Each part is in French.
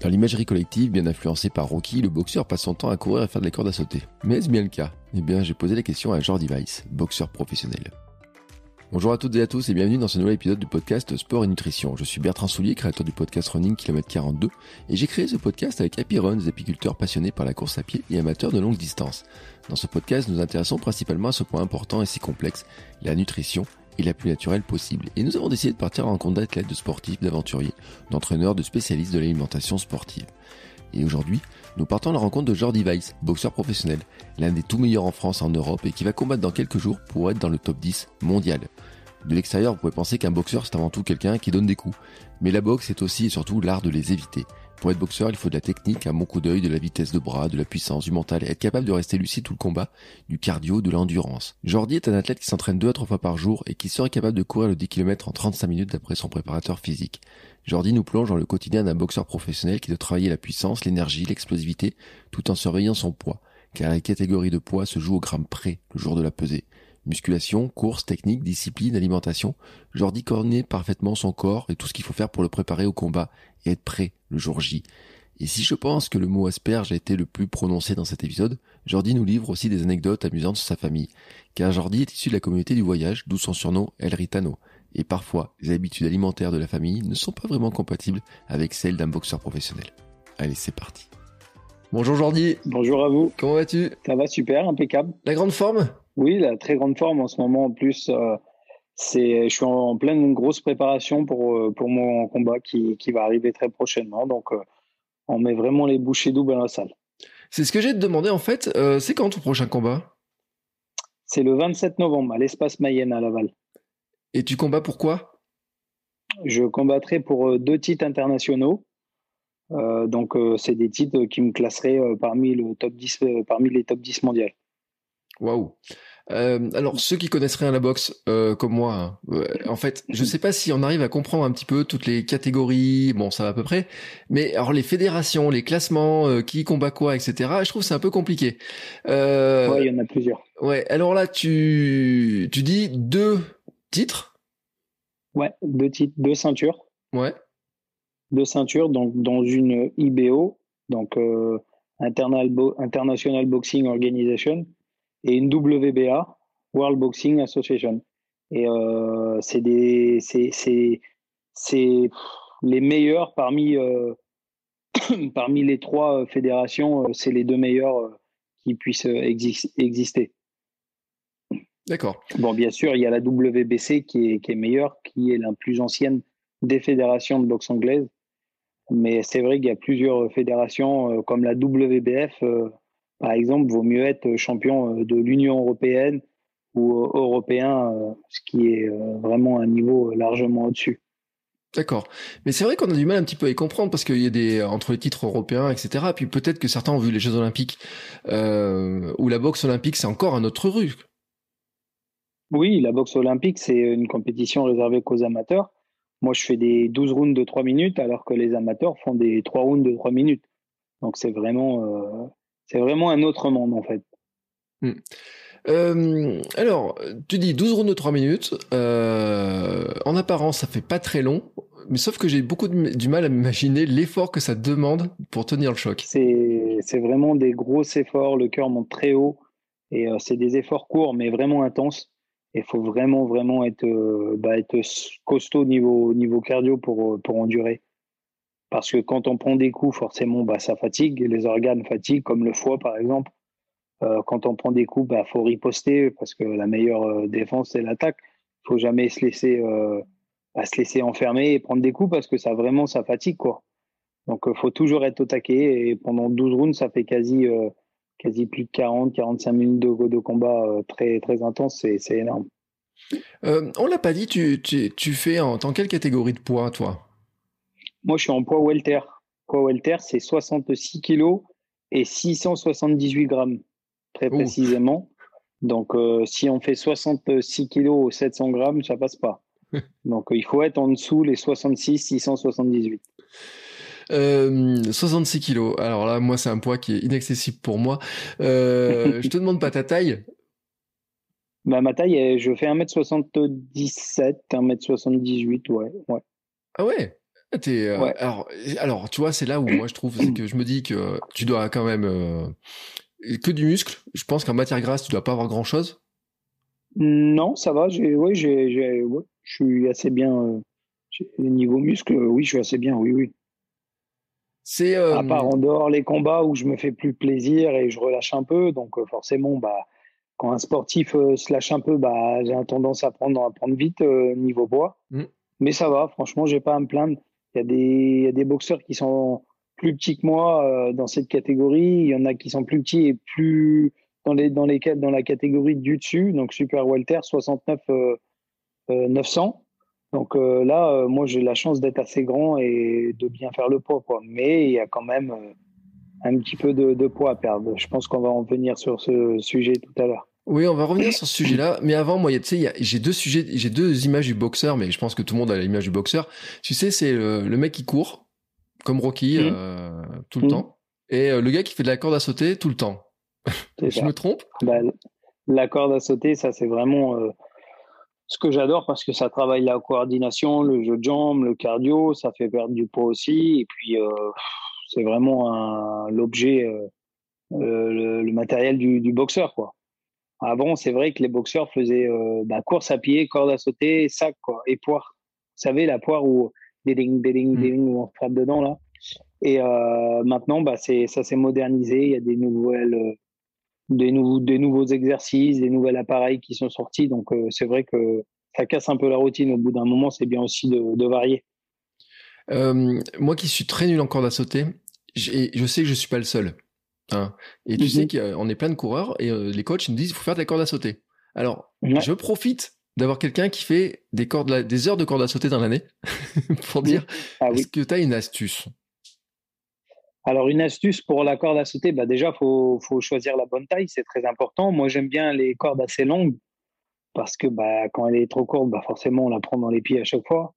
Dans l'imagerie collective, bien influencée par Rocky, le boxeur passe son temps à courir et faire de la corde à sauter. Mais est-ce bien le cas? Eh bien, j'ai posé la question à Jordi Weiss, boxeur professionnel. Bonjour à toutes et à tous et bienvenue dans ce nouvel épisode du podcast Sport et Nutrition. Je suis Bertrand Soulier, créateur du podcast Running Kilomètre 42 et j'ai créé ce podcast avec Happy Run, des apiculteurs passionnés par la course à pied et amateurs de longue distance. Dans ce podcast, nous intéressons principalement à ce point important et si complexe, la nutrition et la plus naturelle possible. Et nous avons décidé de partir en rencontre d'athlètes, de sportifs, d'aventuriers, d'entraîneurs, de spécialistes de l'alimentation sportive. Et aujourd'hui, nous partons à la rencontre de Jordi Weiss, boxeur professionnel, l'un des tout meilleurs en France, en Europe, et qui va combattre dans quelques jours pour être dans le top 10 mondial. De l'extérieur, vous pouvez penser qu'un boxeur, c'est avant tout quelqu'un qui donne des coups. Mais la boxe, c'est aussi et surtout l'art de les éviter. Pour être boxeur, il faut de la technique, un bon coup d'œil, de la vitesse de bras, de la puissance, du mental, et être capable de rester lucide tout le combat, du cardio, de l'endurance. Jordi est un athlète qui s'entraîne deux à trois fois par jour et qui serait capable de courir le 10 km en 35 minutes d'après son préparateur physique. Jordi nous plonge dans le quotidien d'un boxeur professionnel qui doit travailler la puissance, l'énergie, l'explosivité, tout en surveillant son poids, car la catégorie de poids se joue au gramme près le jour de la pesée. Musculation, course, technique, discipline, alimentation, Jordi connaît parfaitement son corps et tout ce qu'il faut faire pour le préparer au combat et être prêt le jour J. Et si je pense que le mot asperge a été le plus prononcé dans cet épisode, Jordi nous livre aussi des anecdotes amusantes sur sa famille, car Jordi est issu de la communauté du voyage, d'où son surnom El Ritano. Et parfois, les habitudes alimentaires de la famille ne sont pas vraiment compatibles avec celles d'un boxeur professionnel. Allez, c'est parti. Bonjour Jordi. Bonjour à vous. Comment vas-tu? Ça va super, impeccable. La grande forme? Oui, la très grande forme en ce moment. En plus, euh, c'est, je suis en, pleine grosse préparation pour euh, pour mon combat qui, qui va arriver très prochainement. Donc, euh, on met vraiment les bouchées doubles à la salle. C'est ce que j'ai te demander en fait. c'est quand ton prochain combat? C'est le 27 novembre à l'espace Mayenne à Laval. Et tu combats pour quoi? Je combattrai pour deux titres internationaux. donc, c'est des titres qui me classeraient parmi, le top 10, parmi les top 10 mondiaux. Waouh euh, alors ceux qui connaissent rien à la boxe, euh, comme moi, hein, euh, en fait, je sais pas si on arrive à comprendre un petit peu toutes les catégories. Bon, ça va à peu près. Mais alors les fédérations, les classements, euh, qui combat quoi, etc. Je trouve c'est un peu compliqué. Euh, ouais, il y en a plusieurs. Ouais. Alors là, tu tu dis deux titres? Ouais, deux titres, deux ceintures. Ouais. Deux ceintures, donc dans une IBO, donc International Boxing Organization et une WBA, World Boxing Association. Et euh, c'est des, c'est, c'est, c'est les meilleurs parmi, euh, parmi les trois fédérations, euh, c'est les deux meilleurs qui puissent exister. D'accord. Bon, bien sûr, il y a la WBC qui est, qui est meilleure, qui est la plus ancienne des fédérations de boxe anglaise. Mais c'est vrai qu'il y a plusieurs fédérations comme la WBF par exemple, vaut mieux être champion euh, de l'Union européenne ou euh, européen, euh, ce qui est vraiment un niveau largement au-dessus. D'accord. Mais c'est vrai qu'on a du mal un petit peu à y comprendre parce qu'il y a des entre les titres européens, etc. Puis peut-être que certains ont vu les Jeux Olympiques euh, où la boxe olympique c'est encore un autre rue. Oui, la boxe olympique c'est une compétition réservée qu'aux amateurs. Moi, je fais des 12 rounds de 3 minutes alors que les amateurs font des 3 rounds de 3 minutes. Donc c'est vraiment euh, c'est vraiment un autre monde en fait. Hmm. Euh, alors, tu dis 12 rounds de 3 minutes. Euh, en apparence, ça fait pas très long, mais sauf que j'ai beaucoup du mal à m'imaginer l'effort que ça demande pour tenir le choc. C'est vraiment des gros efforts, le cœur monte très haut, et euh, c'est des efforts courts, mais vraiment intenses. Il faut vraiment, vraiment être, bah, être costaud niveau, niveau cardio pour, pour endurer. Parce que quand on prend des coups, forcément, bah, ça fatigue, les organes fatiguent, comme le foie par exemple. Euh, quand on prend des coups, bah, faut riposter parce que la meilleure euh, défense c'est l'attaque. Il faut jamais se laisser, euh, bah, se laisser enfermer et prendre des coups parce que ça vraiment ça fatigue quoi. Donc il faut toujours être au taquet et pendant 12 rounds, ça fait quasi quasi plus de 40, 45 minutes de, de combat très très intense, c'est énorme. on l'a pas dit, tu, fais en tant quelle catégorie de poids toi? Moi, je suis en poids welter. Poids welter, c'est 66 kilos et 678 grammes, très précisément. Donc, euh, si on fait 66 kilos ou 700 grammes, ça passe pas. Donc, il faut être en dessous les 66, 678. Euh, 66 kilos. Alors là, moi, c'est un poids qui est inaccessible pour moi. Euh, je te demande pas ta taille. Bah, ma taille, je fais 1m77, 1m78, ouais. ouais. Ah ouais? Euh, alors, alors, tu vois, c'est là où moi je trouve, c'est que je me dis que tu dois quand même euh, que du muscle. Je pense qu'en matière grasse, tu dois pas avoir grand chose. Non, ça va. J'ai, ouais, j'ai, je suis assez bien. Euh, niveau muscle, oui, je suis assez bien. Oui, oui. C'est à part en dehors les combats où je me fais plus plaisir et je relâche un peu. Donc forcément, bah, quand un sportif se lâche un peu, bah, j'ai tendance à prendre, à prendre vite niveau bois. Mm. Mais ça va. Franchement, j'ai pas à me plaindre. Il y, a des, boxeurs qui sont plus petits que moi euh, dans cette catégorie. Il y en a qui sont plus petits et plus dans, les, dans, les, dans la catégorie du dessus, donc Super Welter, 69 900. Euh, euh, donc là, moi, j'ai la chance d'être assez grand et de bien faire le poids. Quoi. Mais il y a quand même un petit peu de, poids à perdre. Je pense qu'on va en venir sur ce sujet tout à l'heure. Oui, on va revenir sur ce sujet-là. Mais avant, moi, tu sais, j'ai deux sujets, j'ai deux images du boxeur, mais je pense que tout le monde a l'image du boxeur. Tu sais, c'est le, mec qui court, comme Rocky, mmh. euh, tout le mmh. temps, et euh, le gars qui fait de la corde à sauter tout le temps. je me trompe? Bah, La corde à sauter, ça, c'est vraiment euh, ce que j'adore parce que ça travaille la coordination, le jeu de jambes, le cardio, ça fait perdre du poids aussi, et puis c'est vraiment l'objet, le, le, matériel du, du boxeur, quoi. Avant, c'est vrai que les boxeurs faisaient euh, bah, course à pied, corde à sauter, sac quoi, et poire. Vous savez, la poire où ding, ding, mm. ding, où on frappe dedans là. Et euh, maintenant, bah, ça s'est modernisé. Il y a des nouvelles, euh, des nouveaux, des nouveaux exercices, des nouveaux appareils qui sont sortis. Donc c'est vrai que ça casse un peu la routine. Au bout d'un moment, c'est bien aussi de, de varier. moi qui suis très nul en corde à sauter, je sais que je suis pas le seul. Hein. Et tu sais mhm. qu'on est plein de coureurs et euh, les coachs nous disent qu'il faut faire de la corde à sauter. Alors, je profite d'avoir quelqu'un qui fait des, cordes, des heures de corde à sauter dans l'année pour dire ah est-ce que tu as une astuce? Alors, une astuce pour la corde à sauter, bah déjà, il faut, faut, choisir la bonne taille, c'est très important. Moi, j'aime bien les cordes assez longues parce que bah, quand elle est trop courte, bah, forcément, on la prend dans les pieds à chaque fois.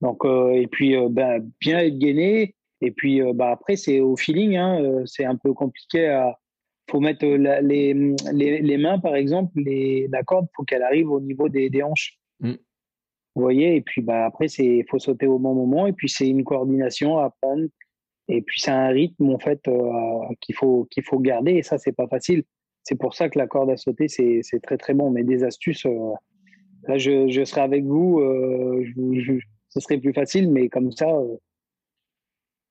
Donc, euh, et puis, euh, bah, bien être gainé, et puis euh, bah, après, c'est au feeling. Hein, euh, c'est un peu compliqué. Il faut mettre euh, les, les, les, mains, par exemple, les, la corde, faut qu'elle arrive au niveau des, des hanches. Mm. Vous voyez Et puis bah, après, il faut sauter au bon moment. Et puis, c'est une coordination à apprendre. Et puis, c'est un rythme, en fait, qu'il faut, qu'il faut garder. Et ça, c'est pas facile. C'est pour ça que la corde à sauter, c'est très, très bon. Mais des astuces, là, je, je serai avec vous, je, ce serait plus facile. Mais comme ça,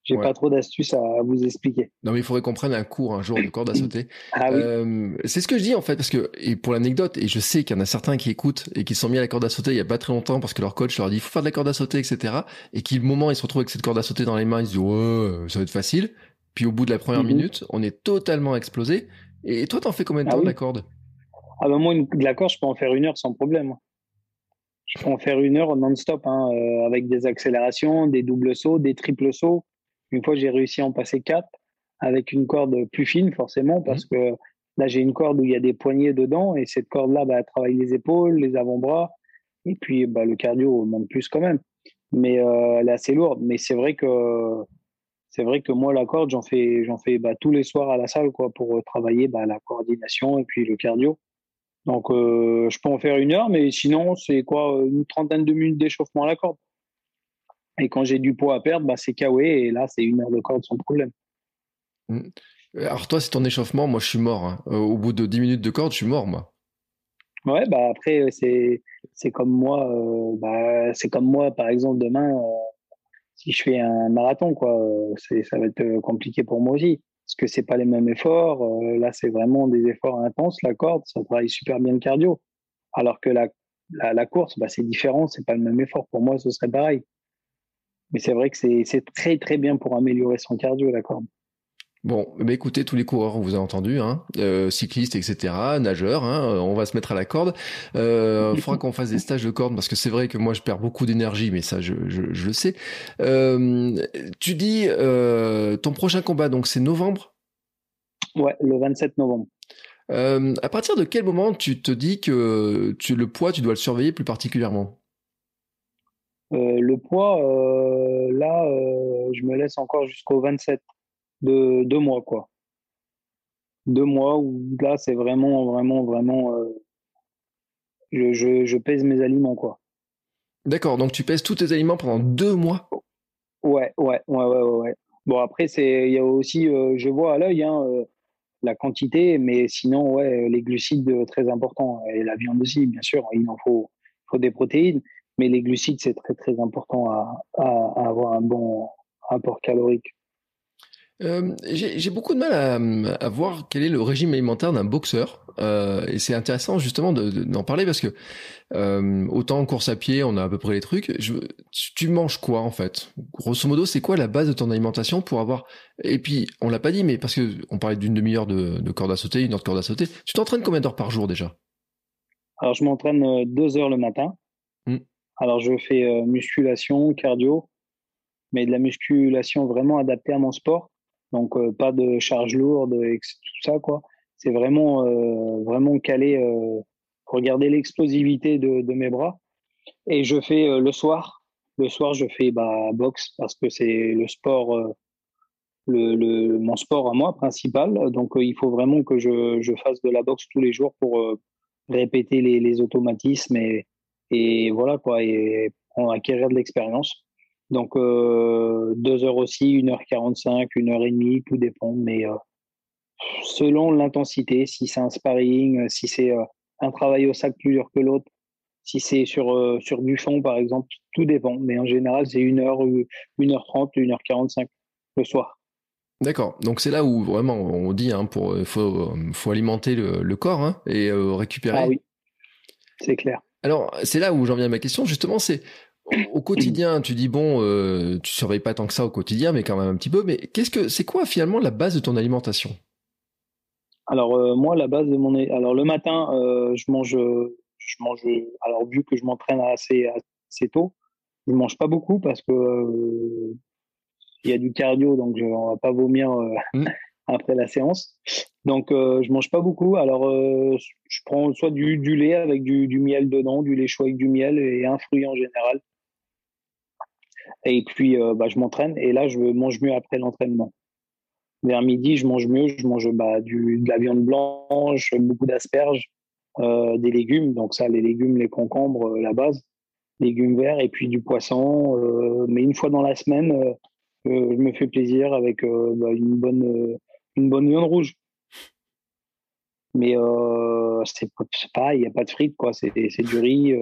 j'ai pas trop d'astuces à vous expliquer. Non, mais il faudrait qu'on prenne un cours un jour de corde à sauter. ah, oui. euh, c'est ce que je dis en fait, parce que et pour l'anecdote, et je sais qu'il y en a certains qui écoutent et qui sont mis à la corde à sauter il y a pas très longtemps parce que leur coach leur dit il faut faire de la corde à sauter, etc. Et qui le moment ils se retrouvent avec cette corde à sauter dans les mains, ils se disent ouais, ça va être facile. Puis au bout de la première mhm. minute, on est totalement explosé. Et toi, t'en fais combien de ah temps de la corde? Ah ben moi, de la corde, je peux en faire une heure sans problème. Je peux en faire une heure non-stop, hein, euh, avec des accélérations, des doubles sauts, des triples sauts. Une fois, j'ai réussi à en passer quatre avec une corde plus fine, forcément, parce mmh. que là, j'ai une corde où il y a des poignées dedans et cette corde-là, bah, elle travaille les épaules, les avant-bras et puis bah, le cardio monte plus quand même. Mais euh, elle est assez lourde. Mais c'est vrai que c'est vrai que moi, la corde, j'en fais, j'en fais bah, tous les soirs à la salle quoi, pour travailler bah, la coordination et puis le cardio. Donc, euh, je peux en faire une heure, mais sinon, c'est quoi, une trentaine de minutes d'échauffement à la corde. Et quand j'ai du poids à perdre, bah, c'est KOE et là, c'est une heure de corde sans problème. Mmh. Alors toi, c'est ton échauffement, moi je suis mort. Hein. Euh, au bout de 10 minutes de corde, je suis mort, moi. Ouais, bah après, euh, c'est, c'est comme moi, euh, bah, c'est comme moi, par exemple, demain, si je fais un marathon, quoi, c'est, ça va être compliqué pour moi aussi. Parce que c'est pas les mêmes efforts. là, c'est vraiment des efforts intenses. La corde, ça travaille super bien le cardio. Alors que la, la, la course, bah, c'est différent, c'est pas le même effort. Pour moi, ce serait pareil. Mais c'est vrai que c'est très très bien pour améliorer son cardio, la corde. Bon, bah écoutez, tous les coureurs, on vous a entendu, hein, euh, cyclistes, etc., nageurs, hein, on va se mettre à la corde. Euh, il faudra qu'on fasse des stages de corde parce que c'est vrai que moi je perds beaucoup d'énergie, mais ça je, je, je le sais. Euh, tu dis euh, ton prochain combat, donc c'est novembre? Ouais, le 27 novembre. Euh, à partir de quel moment tu te dis que tu, le poids, tu dois le surveiller plus particulièrement? Euh, le poids, euh, là, euh, je me laisse encore jusqu'au 27 de deux mois, quoi. Deux mois où là, c'est vraiment, vraiment, vraiment. Je, je, je, pèse mes aliments, quoi. D'accord, donc tu pèses tous tes aliments pendant deux mois? Ouais, ouais, ouais, ouais, ouais. Bon, après, c'est, il y a aussi, je vois à l'œil, hein, la quantité, mais sinon, ouais, les glucides, très important. Et la viande aussi, bien sûr, il en faut, faut des protéines, mais les glucides, c'est très, très important à, à, avoir un bon rapport calorique. Euh, j'ai beaucoup de mal à, à, voir quel est le régime alimentaire d'un boxeur. Euh, et c'est intéressant justement d'en parler parce que euh, autant en course à pied, on a à peu près les trucs. Je, tu manges quoi en fait? Grosso modo, c'est quoi la base de ton alimentation pour avoir Et puis, on l'a pas dit, mais parce que on parlait d'une demi-heure de, de corde à sauter, une heure de corde à sauter. Tu t'entraînes combien d'heures par jour déjà? Alors, je m'entraîne deux heures le matin. Alors, je fais euh, musculation, cardio, mais de la musculation vraiment adaptée à mon sport donc euh, pas de charge lourde et tout ça quoi. C'est vraiment euh, vraiment calé pour garder l'explosivité de, mes bras. Et je fais le soir, le soir je fais bah, boxe parce que c'est le sport, le, mon sport à moi principal. Donc il faut vraiment que je, je, fasse de la boxe tous les jours pour répéter les, les automatismes et, et voilà quoi et acquérir de l'expérience. Donc, euh, deux heures aussi, une heure quarante-cinq, une heure et demie, tout dépend. Mais euh, selon l'intensité, si c'est un sparring, euh, si c'est un travail au sac plus dur que l'autre, si c'est sur, sur du fond, par exemple, tout dépend. Mais en général, c'est une heure, une heure trente, une heure quarante-cinq le soir. D'accord. Donc c'est là où vraiment on dit hein, pour faut faut alimenter le, le corps hein, et récupérer. Ah oui, c'est clair. Alors c'est là où j'en viens à ma question justement, c'est au quotidien, tu dis bon, euh, tu surveilles pas tant que ça au quotidien, mais quand même un petit peu. Mais qu'est-ce que c'est quoi finalement la base de ton alimentation? Alors euh, moi, la base de mon alors le matin, euh, je mange, je mange. Alors vu que je m'entraîne assez assez tôt, je mange pas beaucoup parce que il y a du cardio, donc je, on va pas vomir mmh. Après la séance. Donc je mange pas beaucoup. Alors je prends soit du, lait avec du, miel dedans, du lait chaud avec du miel et un fruit en général. Et puis, euh, bah, je m'entraîne et là, je mange mieux après l'entraînement. Vers midi, je mange mieux. Je mange bah, du, de la viande blanche, beaucoup d'asperges, euh, des légumes. Donc ça, les légumes, les concombres, euh, la base. Légumes verts et puis du poisson. mais une fois dans la semaine, je me fais plaisir avec bah, une, bonne, une bonne viande rouge. Mais c'est pas, il n'y a pas de frites, quoi. C'est du riz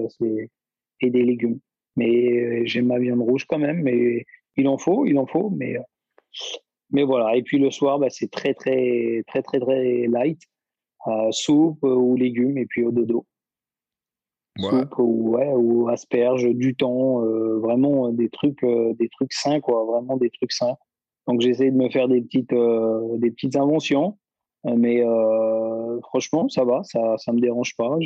et des légumes. Mais euh, j'aime ma viande rouge quand même, mais il en faut, il en faut, mais, mais voilà. Et puis le soir, bah, c'est très, très, très, très, très light. Euh, soupe ou légumes et puis au dodo. Soupe ou, ouais, ou asperges, du thon, euh, vraiment des trucs, des trucs sains, quoi, vraiment des trucs sains. Donc j'essaie de me faire des petites, des petites inventions, mais franchement, ça va, ça, ça me dérange pas.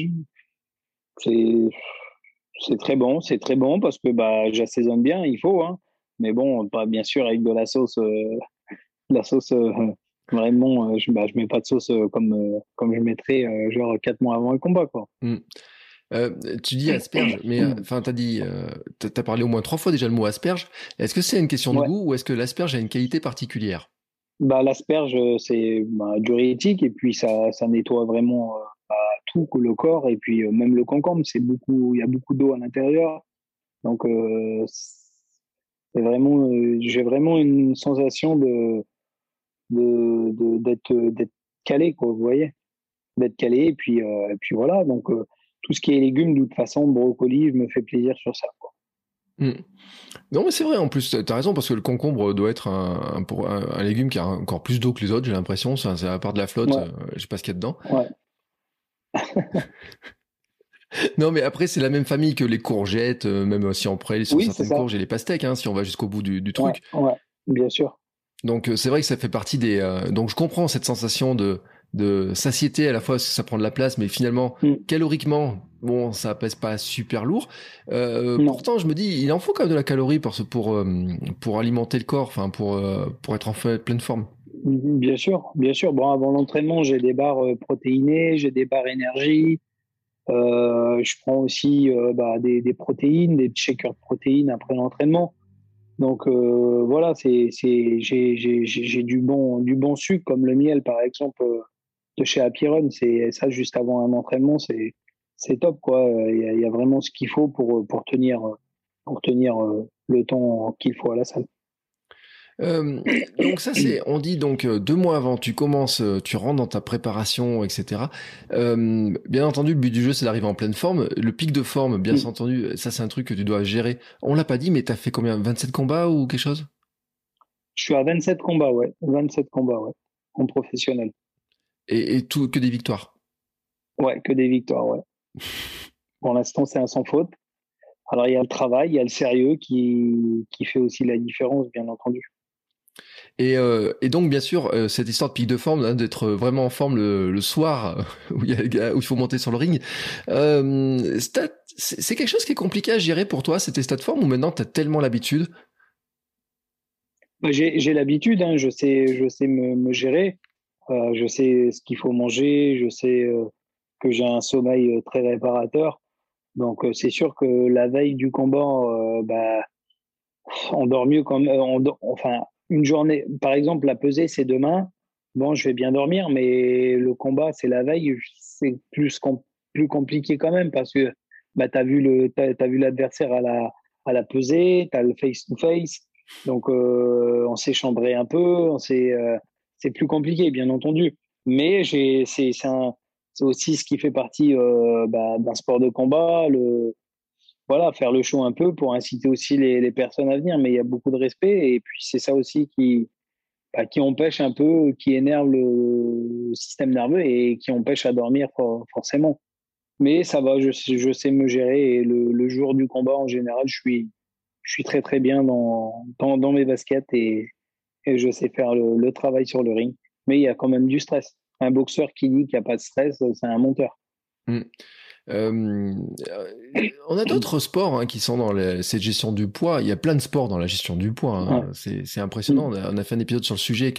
C'est très bon, c'est très bon parce que bah, j'assaisonne bien, il faut. Hein. Mais bon, pas bien sûr avec de la sauce, euh, la sauce euh, vraiment. Euh, je, bah, mets pas de sauce comme comme je mettrais genre quatre mois avant le combat quoi. Mmh. tu dis asperge, mais enfin t'as dit, t'as parlé au moins trois fois déjà le mot asperge. Est-ce que c'est une question de goût ou est-ce que l'asperge a une qualité particulière? Bah l'asperge c'est bah, diurétique et puis ça ça nettoie vraiment tout le corps et puis euh, même le concombre c'est beaucoup il y a beaucoup d'eau à l'intérieur. Donc euh, c'est vraiment euh, j'ai vraiment une sensation de d'être d'être calé quoi vous voyez? D'être calé et puis et puis voilà. Donc tout ce qui est légumes de toute façon brocoli je me fais plaisir sur ça quoi. Mmh. Non mais c'est vrai en plus tu as raison parce que le concombre doit être un, un, légume qui a encore plus d'eau que les autres j'ai l'impression c'est à part de la flotte je sais pas ce qu'il y a dedans ouais. non, mais après, c'est la même famille que les courgettes, euh, même si on prend sur certaines courges et les pastèques, hein, si on va jusqu'au bout du, truc. Ouais, bien sûr. Donc, euh, c'est vrai que ça fait partie des. Euh, donc, je comprends cette sensation de, de satiété à la fois, ça prend de la place, mais finalement, mm. caloriquement, bon, ça pèse pas super lourd. pourtant, je me dis, il en faut quand même de la calorie pour, pour, pour alimenter le corps, enfin, pour, pour être en pleine forme. Bien sûr, bien sûr. Bon, avant l'entraînement, j'ai des barres euh, protéinées, j'ai des barres énergie. Euh, je prends aussi euh, bah, des, des, protéines, des shakers de protéines après l'entraînement. Donc euh, voilà, c'est, c'est, j'ai, j'ai, j'ai du bon, du bon sucre comme le miel par exemple de chez Happy Run. C'est ça juste avant un entraînement, c'est, c'est top quoi. Il y, a, y a vraiment ce qu'il faut pour pour tenir pour tenir le temps qu'il faut à la salle. donc ça c'est, on dit donc deux mois avant, tu commences, tu rentres dans ta préparation, etc. bien entendu, le but du jeu c'est d'arriver en pleine forme. Le pic de forme, bien entendu, ça c'est un truc que tu dois gérer. On l'a pas dit, mais tu as fait combien? 27 combats ou quelque chose? Je suis à 27 combats, ouais. 27 combats, ouais. En professionnel. Et, tout que des victoires. Ouais, que des victoires, ouais. Pour l'instant, c'est un sans faute. Alors, il y a le travail, il y a le sérieux qui, qui fait aussi la différence, bien entendu. Et, euh, et donc, bien sûr, euh, cette histoire de pic de forme, hein, d'être vraiment en forme le, soir où il, y a, où il faut monter sur le ring, euh, c'est quelque chose qui est compliqué à gérer pour toi, c'était stade de forme, ou maintenant tu as tellement l'habitude? Bah, J'ai l'habitude, hein, je sais, je sais me, me gérer, euh, je sais ce qu'il faut manger, je sais euh, que j'ai un sommeil très réparateur. Donc, c'est sûr que la veille du combat, bah, on dort mieux comme, on enfin, une journée, par exemple, la pesée, c'est demain. Bon, je vais bien dormir, mais le combat, c'est la veille. C'est plus, compliqué quand même parce que bah, tu as vu l'adversaire à la, à la pesée, tu as le face-to-face. Donc, euh, on s'est chambré un peu. On euh, c'est plus compliqué, bien entendu. Mais c'est aussi ce qui fait partie euh, bah, d'un sport de combat. Le, voilà, faire le show un peu pour inciter aussi les, personnes à venir. Mais il y a beaucoup de respect et puis c'est ça aussi qui, bah, empêche un peu, qui énerve le système nerveux et qui empêche à dormir forcément. Mais ça va, je, sais me gérer et le, jour du combat en général, je suis, je suis très très bien dans, dans, mes baskets et, et, je sais faire le, travail sur le ring. Mais il y a quand même du stress. Un boxeur qui dit qu'il n'y a pas de stress, c'est un monteur. Mmh. Euh, on a d'autres sports hein, qui sont dans cette gestion du poids. Il y a plein de sports dans la gestion du poids. Hein. C'est impressionnant. On a, fait un épisode sur le sujet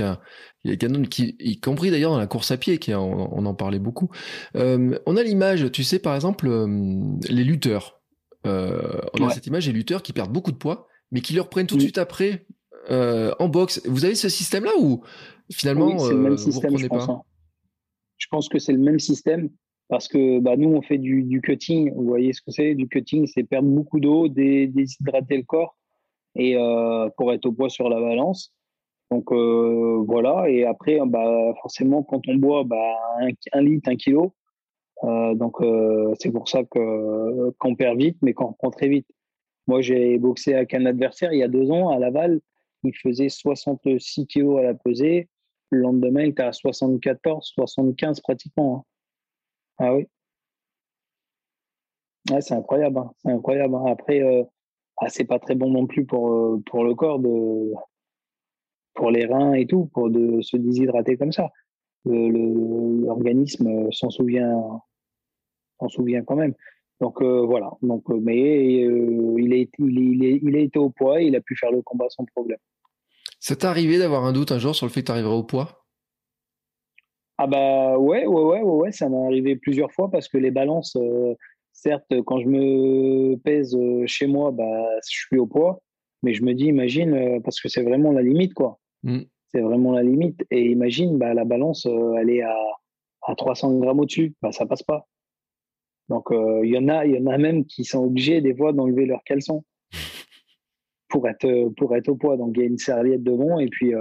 avec un, qui, y compris d'ailleurs dans la course à pied, qui on, en parlait beaucoup. Euh, on a l'image, tu sais, par exemple, euh, les lutteurs. on a cette image des lutteurs qui perdent beaucoup de poids, mais qui le reprennent tout de suite après en boxe. Vous avez ce système-là ou finalement c'est le même système, je pense, hein. Je pense que c'est le même système parce que bah, nous, on fait du, du cutting. Vous voyez ce que c'est? Du cutting, c'est perdre beaucoup d'eau, déshydrater le corps et euh, pour être au poids sur la balance. Donc euh, voilà. Et après, bah, forcément, quand on boit bah, un, litre, un kilo, euh, donc euh, c'est pour ça que qu'on perd vite, mais qu'on reprend très vite. Moi, j'ai boxé avec un adversaire il y a deux ans à Laval. Il faisait 66 kilos à la pesée. Le lendemain, il était à 74, 75 pratiquement. Hein. Ah oui. c'est incroyable. Hein. C'est incroyable. Hein. Après, euh, ah, c'est pas très bon non plus pour, euh, pour le corps, de, pour les reins et tout, pour de se déshydrater comme ça. L'organisme s'en souvient, s'en souvient quand même. Donc euh, voilà. Donc, mais il, a été, il, il a été au poids et il a pu faire le combat sans problème. Ça t'est arrivé d'avoir un doute un jour sur le fait que tu arriverais au poids? Ah bah ouais, ouais, ouais, ouais, ça m'est arrivé plusieurs fois parce que les balances, euh, certes, quand je me pèse euh, chez moi, bah, je suis au poids, mais je me dis, imagine, euh, parce que c'est vraiment la limite, quoi. Mm. C'est vraiment la limite. Et imagine, bah, la balance, elle est à, à 300 grammes au-dessus, bah, ça passe pas. Donc, il y en a, il y en a même qui sont obligés des fois d'enlever leurs caleçons pour être, pour être au poids. Donc, il y a une serviette devant et puis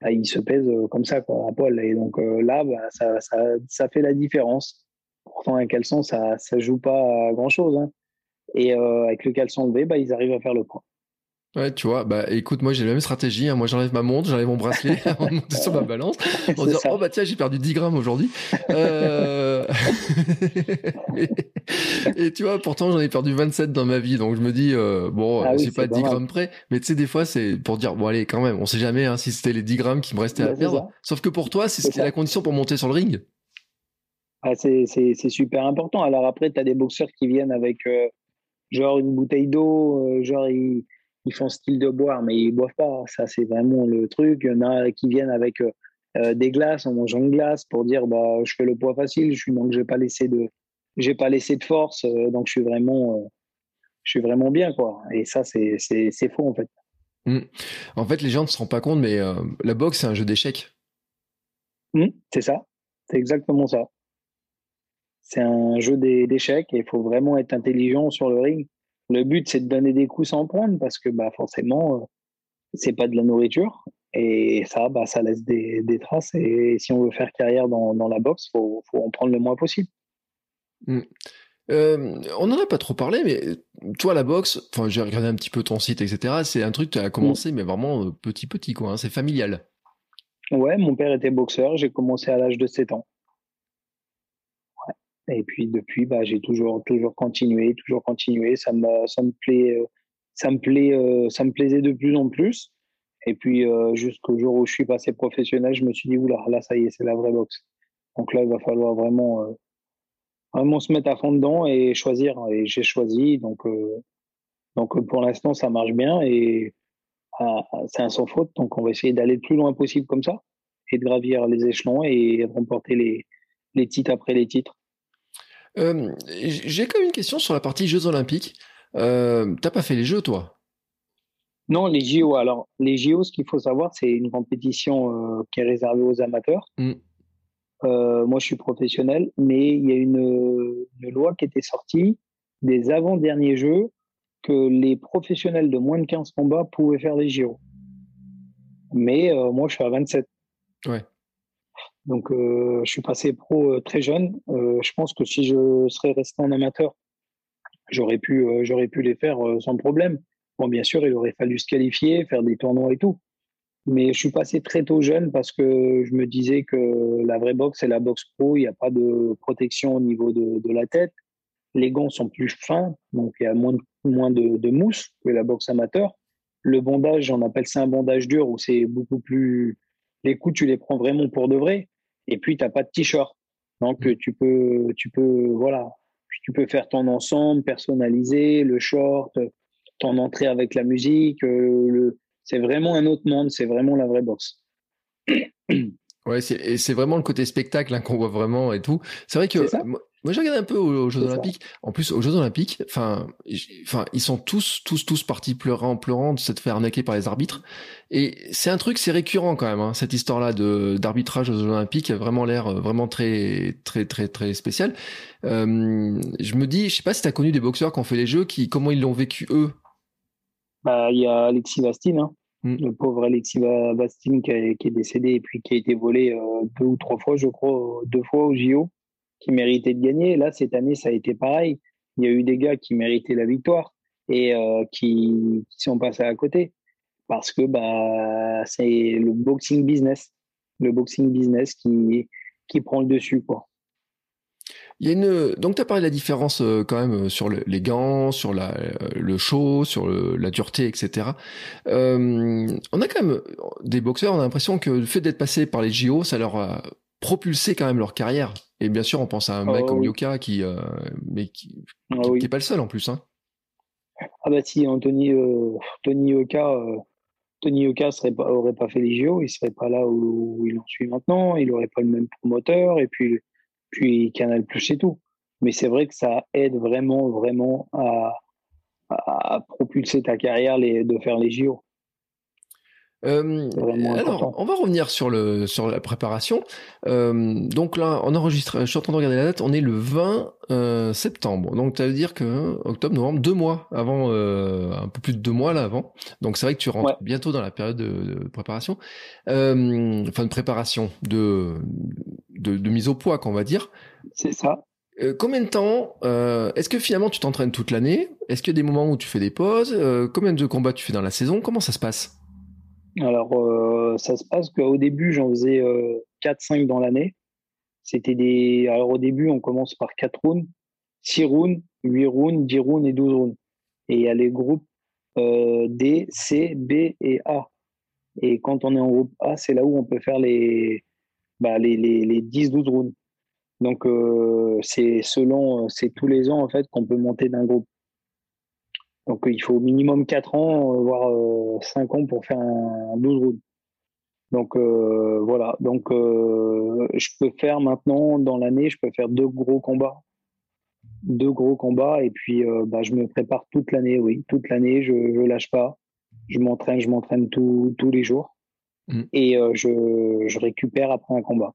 bah, il se pèse euh, comme ça quoi, à poil. Et donc euh, là, bah, ça, ça, ça, fait la différence. Pourtant, un caleçon, ça ne joue pas à grand-chose. Hein. Et euh, avec le caleçon levé, bah, ils arrivent à faire le point. Ouais, tu vois, bah écoute, moi j'ai la même stratégie. Hein. Moi j'enlève ma montre, j'enlève mon bracelet de monter sur ma balance en disant Oh bah tiens, j'ai perdu 10 grammes aujourd'hui. Euh... et, tu vois, pourtant j'en ai perdu 27 dans ma vie. Donc je me dis, euh, bon, ah c'est pas 10 grammes près. Mais tu sais, des fois c'est pour dire, bon allez, quand même, on sait jamais hein, si c'était les 10 grammes qui me restaient à bah, perdre. Sauf que pour toi, c'est la condition pour monter sur le ring. Ah, c'est super important. Alors après, tu as des boxeurs qui viennent avec euh, genre une bouteille d'eau, genre ils ils font style de boire, mais ils boivent pas. Ça, c'est vraiment le truc. Il y en a qui viennent avec euh, euh, des glaces en mangeant une glace pour dire bah je fais le poids facile, je suis donc j'ai pas laissé de j'ai pas laissé de force, euh, donc je suis vraiment je suis vraiment bien quoi. Et ça c'est c'est faux en fait. Mmh. En fait, les gens ne se rendent pas compte, mais la boxe c'est un jeu d'échecs. Mmh, c'est ça, c'est exactement ça. C'est un jeu d'échecs et il faut vraiment être intelligent sur le ring le but, c'est de donner des coups sans prendre parce que bah, forcément, c'est pas de la nourriture. Et ça, bah, ça laisse des, traces. Et si on veut faire carrière dans, la boxe, il faut, en prendre le moins possible. Mmh. Euh, on n'en a pas trop parlé, mais toi, la boxe, j'ai regardé un petit peu ton site, etc. C'est un truc que tu as commencé, mais vraiment euh, petit, petit, quoi. Hein, c'est familial. Ouais, mon père était boxeur. J'ai commencé à l'âge de 7 ans. Et puis, depuis, bah, j'ai toujours, toujours continué, toujours continué. Ça me, ça me plaît, euh, ça me plaît, ça me plaisait de plus en plus. Et puis, jusqu'au jour où je suis passé professionnel, je me suis dit, oula, là, ça y est, c'est la vraie boxe. Donc là, il va falloir vraiment vraiment se mettre à fond dedans et choisir. Et j'ai choisi. Donc, euh, donc pour l'instant, ça marche bien et ah, c'est un sans faute. Donc, on va essayer d'aller le plus loin possible comme ça et de gravir les échelons et remporter les, les titres après les titres. Euh, j'ai quand même une question sur la partie Jeux Olympiques. Euh, T'as pas fait les Jeux, toi? Non, les JO. Alors, les JO, ce qu'il faut savoir, c'est une compétition euh, qui est réservée aux amateurs. Mmh. Euh, moi, je suis professionnel, mais il y a une, loi qui était sortie des avant-derniers jeux que les professionnels de moins de 15 combats pouvaient faire les JO. Mais moi, je suis à 27. Ouais. Donc, euh, je suis passé pro très jeune. je pense que si je serais resté en amateur, j'aurais pu, pu les faire sans problème. Bon, bien sûr, il aurait fallu se qualifier, faire des tournois et tout. Mais je suis passé très tôt jeune parce que je me disais que la vraie boxe, c'est la boxe pro. Il n'y a pas de protection au niveau de, la tête. Les gants sont plus fins, donc il y a moins de, moins de mousse que la boxe amateur. Le bondage, on appelle ça un bondage dur où c'est beaucoup plus. Les coups, tu les prends vraiment pour de vrai. Et puis, tu n'as pas de t-shirt. Donc, mmh. tu peux, tu peux, voilà, tu peux faire ton ensemble personnalisé, le short, ton entrée avec la musique, euh, le, c'est vraiment un autre monde, c'est vraiment la vraie boxe. Ouais, c'est vraiment le côté spectacle hein, qu'on voit vraiment et tout. C'est vrai que moi, j'ai regardé un peu aux, Jeux Olympiques. En plus, aux Jeux Olympiques, enfin, enfin, ils sont tous, tous, tous partis pleurant, pleurant de s'être fait arnaquer par les arbitres. Et c'est un truc, c'est récurrent quand même. Hein, cette histoire-là de d'arbitrage aux Jeux Olympiques a vraiment l'air euh, vraiment très, très, très, très spécial. Euh, je me dis, je sais pas si tu as connu des boxeurs qui ont fait les Jeux, qui comment ils l'ont vécu eux? Bah, il y a Alexis Bastine, hein. Mm. le pauvre Alexis Bastine qui, est décédé et puis qui a été volé euh, deux ou trois fois, je crois, deux fois au JO, qui méritait de gagner. Là, cette année, ça a été pareil. Il y a eu des gars qui méritaient la victoire et euh, qui, sont passés à côté parce que bah, c'est le boxing business, le boxing business qui, prend le dessus. Il y a une donc tu as parlé de la différence euh, quand même euh, sur les gants, sur la, euh, le show, sur la dureté, etc. Euh, on a quand même des boxeurs, on a l'impression que le fait d'être passé par les JO, ça leur a propulsé quand même leur carrière. Et bien sûr, on pense à un mec oh, comme Yoka qui, mais qui, n'est ah pas le seul en plus. Hein. Ah bah si Anthony, Tony Yoka, Tony Yoka serait pas, aurait pas fait les JO, il serait pas là où, où il en suit maintenant, il aurait pas le même promoteur et puis puis Canal Plus et tout. Mais c'est vrai que ça aide vraiment, vraiment à, propulser ta carrière de faire les JO. Euh, alors, on va revenir sur le sur la préparation. Euh, donc là, on enregistre. Je suis en train de regarder la date. On est le 20 euh, septembre. Donc ça veut dire que octobre, novembre, deux mois avant, un peu plus de deux mois là avant. Donc c'est vrai que tu rentres bientôt dans la période de, préparation, enfin de préparation de, de mise au poids, qu'on va dire. C'est ça. combien de temps Est-ce que finalement tu t'entraînes toute l'année? Est-ce qu'il y a des moments où tu fais des pauses? Combien de combats tu fais dans la saison? Comment ça se passe? Alors, euh, ça se passe qu'au début, j'en faisais 4-5 euh, dans l'année. C'était des. Alors, au début, on commence par 4 rounds, 6 rounds, 8 rounds, 10 rounds et 12 rounds. Et il y a les groupes euh, D, C, B et A. Et quand on est en groupe A, c'est là où on peut faire les, bah, les, les, les 10-12 rounds. Donc, c'est selon, c'est tous les ans en fait qu'on peut monter d'un groupe. Donc il faut au minimum 4 ans, euh, voire 5 euh, ans pour faire un 12 rounds. Donc euh, voilà, donc je peux faire maintenant dans l'année, je peux faire deux gros combats, deux gros combats et puis bah, je me prépare toute l'année, oui, toute l'année, je, je lâche pas, je m'entraîne, je m'entraîne tous les jours mmh. et je, je, récupère après un combat.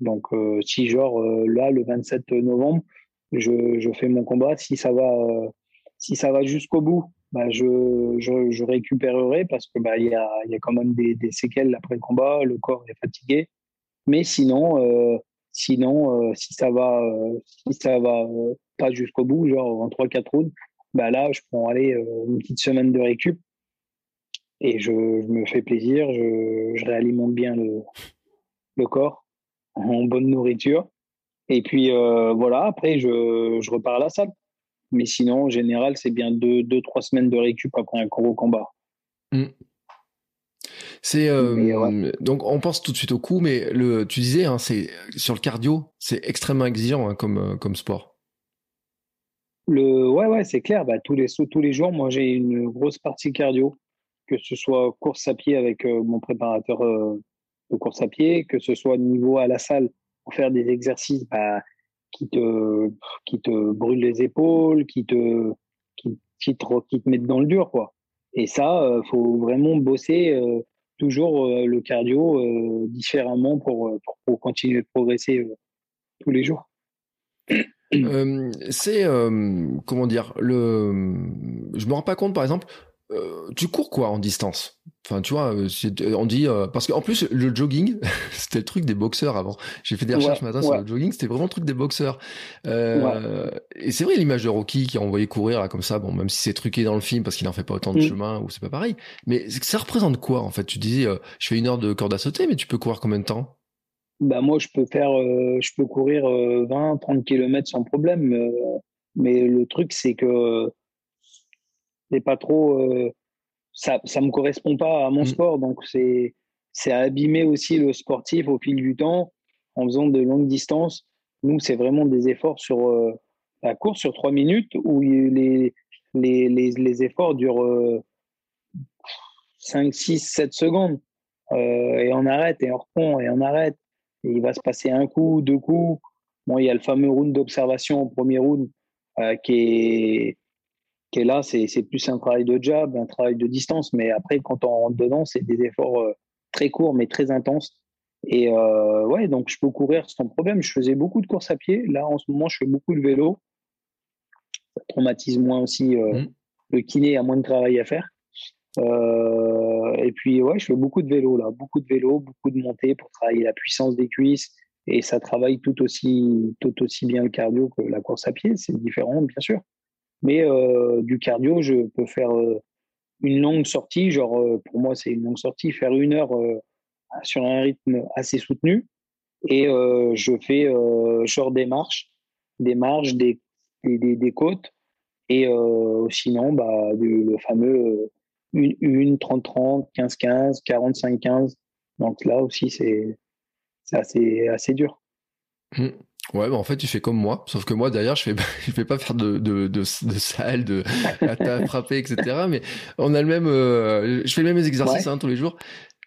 Donc si genre là le 27 novembre, je, je, fais mon combat, si ça va si ça va jusqu'au bout bah, je, récupérerai parce que bah, y, a, quand même des, séquelles après le combat, le corps est fatigué. Mais sinon, euh, sinon, euh, si ça va, euh, si ça va pas jusqu'au bout, genre en 3-4 rounds, bah là, je prends aller une petite semaine de récup et je, me fais plaisir, je, réalimente bien le, corps en bonne nourriture. Et puis voilà, après, je repars à la salle. Mais sinon, en général, c'est bien deux, deux, trois semaines de récup après un gros combat. Mmh. C'est euh, donc on pense tout de suite au coup, mais le, tu disais, hein, c'est sur le cardio, c'est extrêmement exigeant hein, comme euh, comme sport. Le ouais ouais c'est clair. Bah, tous les tous les jours, moi j'ai une grosse partie cardio, que ce soit course à pied avec euh, mon préparateur de course à pied, que ce soit niveau à la salle pour faire des exercices bah, qui te qui te brûlent les épaules, qui te qui, qui te qui te mettent dans le dur quoi. Et ça, faut vraiment bosser toujours euh, le cardio euh, différemment pour, euh, pour, pour, continuer de progresser tous les jours. c'est comment dire le je me rends pas compte par exemple tu cours quoi en distance Enfin, tu vois, on dit parce qu'en plus le jogging, c'était le truc des boxeurs avant. J'ai fait des recherches ce matin sur le jogging, c'était vraiment le truc des boxeurs. Euh, Et c'est vrai l'image de Rocky qui a envoyé courir là comme ça, bon même si c'est truqué dans le film parce qu'il n'en fait pas autant de mm. chemin ou c'est pas pareil. Mais ça représente quoi en fait? Tu disais, je fais une heure de corde à sauter, mais tu peux courir combien de temps? Bah moi je peux faire, je peux courir 20, 30 km sans problème. mais le truc c'est que c'est pas trop ça ça me correspond pas à mon mm. sport. Donc c'est abîmer aussi le sportif au fil du temps en faisant de longues distances. Nous c'est vraiment des efforts sur euh, la course sur trois minutes où les les, les, les efforts durent 5 6 7 secondes. Euh, et on arrête et on reprend et on arrête. Et il va se passer un coup deux coups. Bon il y a le fameux round d'observation au premier round euh, qui est qui est là, c'est plus un travail de job, un travail de distance. Mais après, quand on rentre dedans, c'est des efforts euh, très courts, mais très intenses. Et euh, ouais, donc je peux courir sans problème. Je faisais beaucoup de courses à pied. Là, en ce moment, je fais beaucoup de vélo. Ça traumatise moins aussi. Euh, mmh. Le kiné a moins de travail à faire. Euh, et puis, ouais, je fais beaucoup de vélo, là. Beaucoup de vélo, beaucoup de montées pour travailler la puissance des cuisses. Et ça travaille tout aussi, tout aussi bien le cardio que la course à pied. C'est différent, bien sûr. Mais euh, du cardio, je peux faire euh, une longue sortie, genre euh, pour moi c'est une longue sortie, faire une heure sur un rythme assez soutenu. Et je fais genre des marches, des marches, des, des, des, côtes. Et sinon, bah, le fameux 1, 30, 30, 15, 15, 45, 15. Donc là aussi, c'est assez, assez dur. Ouais, bah en fait, tu fais comme moi, sauf que moi, d'ailleurs, je fais, je fais pas faire de, de, de, de salle, de à frapper, etc. Mais on a le même, euh, je fais les mêmes exercices hein, tous les jours.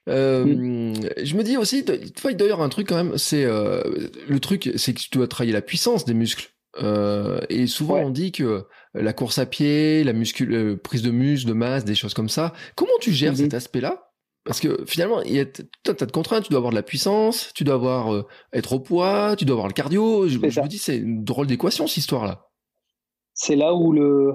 Euh, mm. Je me dis aussi, avoir un truc quand même, c'est euh, le truc, c'est que tu dois travailler la puissance des muscles. Euh, et souvent, on dit que la course à pied, la muscule, euh, prise de muscle, de masse, des choses comme ça. Comment tu gères mm-hmm. cet aspect-là? Parce que finalement, il y a tout un tas de contraintes. Tu dois avoir de la puissance, tu dois avoir euh, être au poids, tu dois avoir le cardio. Je, me dis, c'est une drôle d'équation cette histoire-là. C'est là où le,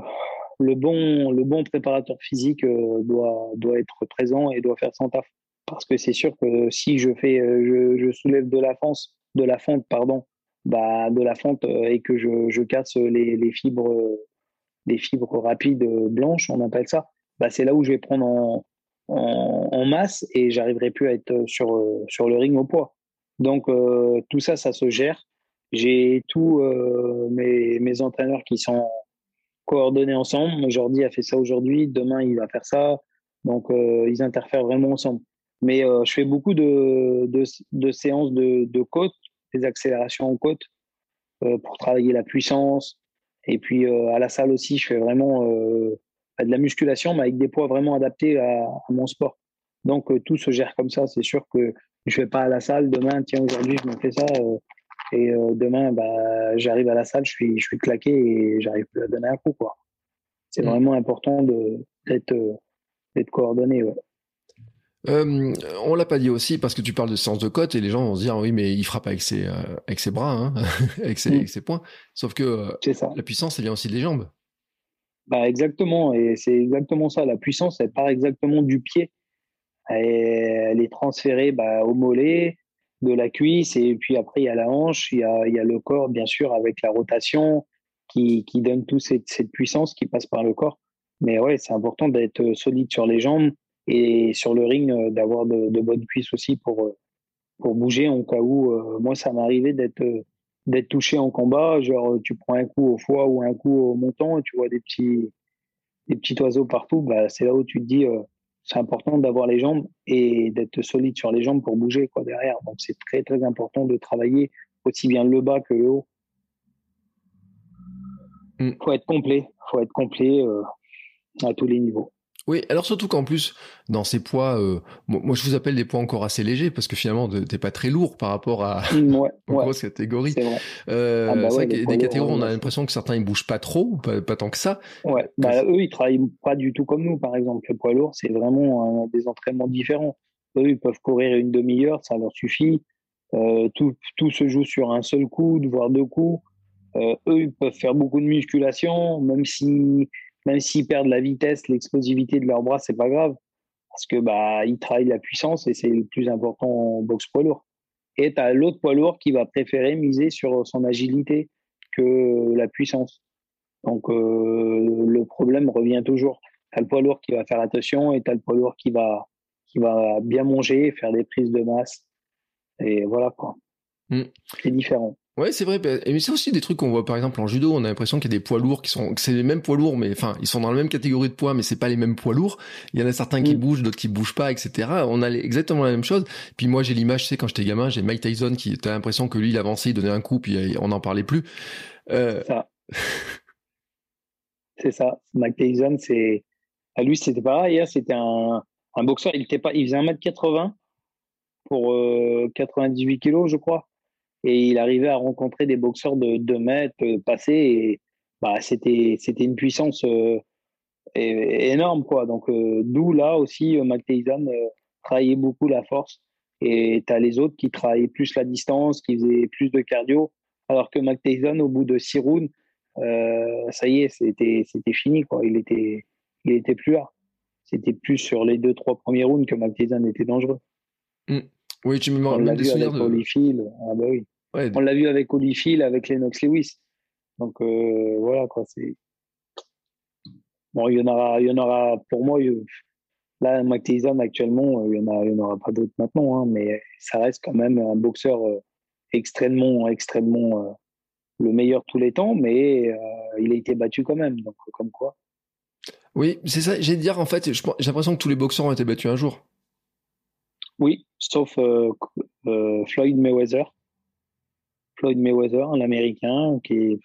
le bon le bon préparateur physique euh, doit doit être présent et doit faire son taf. Parce que c'est sûr que si je fais euh, je, je, soulève de la fente de la fente pardon bah de la fente et que je, je casse les, les fibres les fibres rapides blanches on appelle ça bah c'est là où je vais prendre en en, masse et j'arriverai plus à être sur, sur le ring au poids. Donc euh, tout ça, ça se gère. J'ai tous euh, mes, mes entraîneurs qui sont coordonnés ensemble. Aujourd'hui a fait ça aujourd'hui, demain il va faire ça. Donc euh, ils interfèrent vraiment ensemble. Mais je fais beaucoup de, de, de séances de, de côte, des accélérations en côte pour travailler la puissance. Et puis à la salle aussi, je fais vraiment de la musculation, mais avec des poids vraiment adaptés à, mon sport. Donc euh, tout se gère comme ça. C'est sûr que je vais pas à la salle demain. Tiens, aujourd'hui je me fais ça. Euh, et euh, demain, bah, j'arrive à la salle, je suis, je suis claqué et j'arrive plus à donner un coup. Quoi. C'est mm. vraiment important d'être, d'être coordonné. Ouais. Euh, on l'a pas dit aussi parce que tu parles de sens de côte et les gens vont se dire oui mais il frappe avec ses avec ses bras hein, avec, ses, mm. avec, ses, poings sauf que la puissance elle vient aussi des jambes Bah exactement, et c'est exactement ça. La puissance, elle part exactement du pied. Elle, est transférée bah, au mollet, de la cuisse, et puis après il y a la hanche, il y a, le corps, bien sûr, avec la rotation qui, donne toute cette, puissance qui passe par le corps. Mais ouais, c'est important d'être solide sur les jambes et sur le ring, euh, d'avoir de, bonnes cuisses aussi pour, euh, pour bouger en cas où. Euh, moi, ça arrivé d'être d'être touché en combat, genre tu prends un coup au foie ou un coup au montant et tu vois des petits des petits oiseaux partout, bah c'est là où tu te dis euh, c'est important d'avoir les jambes et d'être solide sur les jambes pour bouger quoi derrière. Donc c'est très très important de travailler aussi bien le bas que le haut. Il mm. faut être complet, faut être complet euh, à tous les niveaux. Oui, alors surtout qu'en plus, dans ces poids, euh, moi je vous appelle des poids encore assez légers parce que finalement t'es pas très lourd par rapport à mmh, ouais, aux grosses catégories. C'est vrai. Euh, ah bah des catégories, on a l'impression que certains ils bougent pas trop, pas, pas tant que ça. Ouais, bah, eux ils travaillent pas du tout comme nous par exemple. Le poids lourd, c'est vraiment des entraînements différents. Eux ils peuvent courir une demi-heure, ça leur suffit. Euh, tout, tout se joue sur un seul coup, voire deux coups. Eux ils peuvent faire beaucoup de musculation, même si même s'ils perdent la vitesse, l'explosivité de leurs bras, c'est pas grave parce que bah ils travaillent la puissance et c'est le plus important en boxe poids lourd. Et tu as l'autre poids lourd qui va préférer miser sur son agilité que la puissance. Donc euh, le problème revient toujours. Tu as le poids lourd qui va faire attention et tu as le poids lourd qui va qui va bien manger, faire des prises de masse. Et voilà quoi. Mm. C'est différent. Ouais, c'est vrai. Mais c'est aussi des trucs qu'on voit par exemple en judo. On a l'impression qu'il y a des poids lourds qui sont, c'est les mêmes poids lourds, mais enfin, ils sont dans la même catégorie de poids, mais c'est pas les mêmes poids lourds. Il y en a certains qui mm. bougent, d'autres qui bougent pas, etc. On a exactement la même chose. Puis moi, j'ai l'image, tu sais, quand j'étais gamin, j'ai Mike Tyson qui, t'as l'impression que lui, il avançait, il donnait un coup, puis on n'en parlait plus. Euh... Ça. c'est ça. Mike Tyson, c'est, à lui, c'était pareil. Hein. C'était un, un boxeur. Il était pas, il faisait 1m80 pour euh, 98 kilos, je crois et il arrivait à rencontrer des boxeurs de 2 mètres euh, passés et bah, c'était c'était une puissance euh, énorme quoi. Donc euh, d'où là aussi Mac Tyson travaillait beaucoup la force et tu as les autres qui travaillaient plus la distance qui faisaient plus de cardio alors que Tyson au bout de 6 rounds ça y est c'était c'était fini quoi. Il était il était plus là. C'était plus sur les deux trois premiers rounds que Tyson était dangereux. Mmh. Oui, tu me l'a vu avec de... Ah bah oui. On l'a vu avec Holyfield, avec Lennox Lewis. Donc euh, voilà quoi. C'est bon, il y en aura, il y en aura pour moi. Là, Mike Tyson actuellement, il y en a, il y en aura pas d'autres maintenant, hein, mais ça reste quand même un boxeur euh, extrêmement, extrêmement euh, le meilleur tous les temps, mais il a été battu quand même. Donc comme quoi. Oui, c'est ça. J'ai dire en fait, j'ai l'impression que tous les boxeurs ont été battus un jour. Oui, sauf euh, euh, Floyd Mayweather. Floyd Mayweather, l'américain, qui,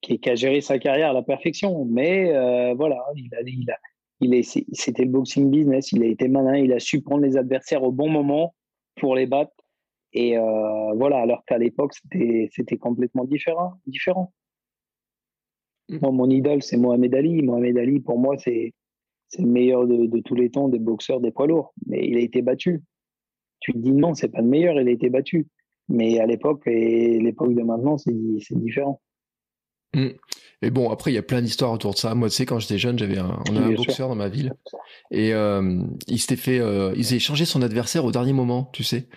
qui, a géré sa carrière à la perfection. Mais euh, voilà, il a, il a, il est, c'était le boxing business. Il a été malin. Il a su prendre les adversaires au bon moment pour les battre. Et voilà, alors qu'à l'époque, c'était, c'était complètement différent. différent. Mmh. Moi, mon idole, c'est Mohamed Ali. Mohamed Ali, pour moi, c'est, c'est le meilleur de, tous les temps des boxeurs des poids lourds, mais il a été battu. Tu te dis non, c'est pas le meilleur, il a été battu. Mais à l'époque et l'époque de maintenant, c'est différent. Mmh. Et bon, après, il y a plein d'histoires autour de ça. Moi, tu sais, quand j'étais jeune, j'avais un, on a un boxeur dans ma ville et euh, il s'était fait, euh, il s'est changé son adversaire au dernier moment, tu sais.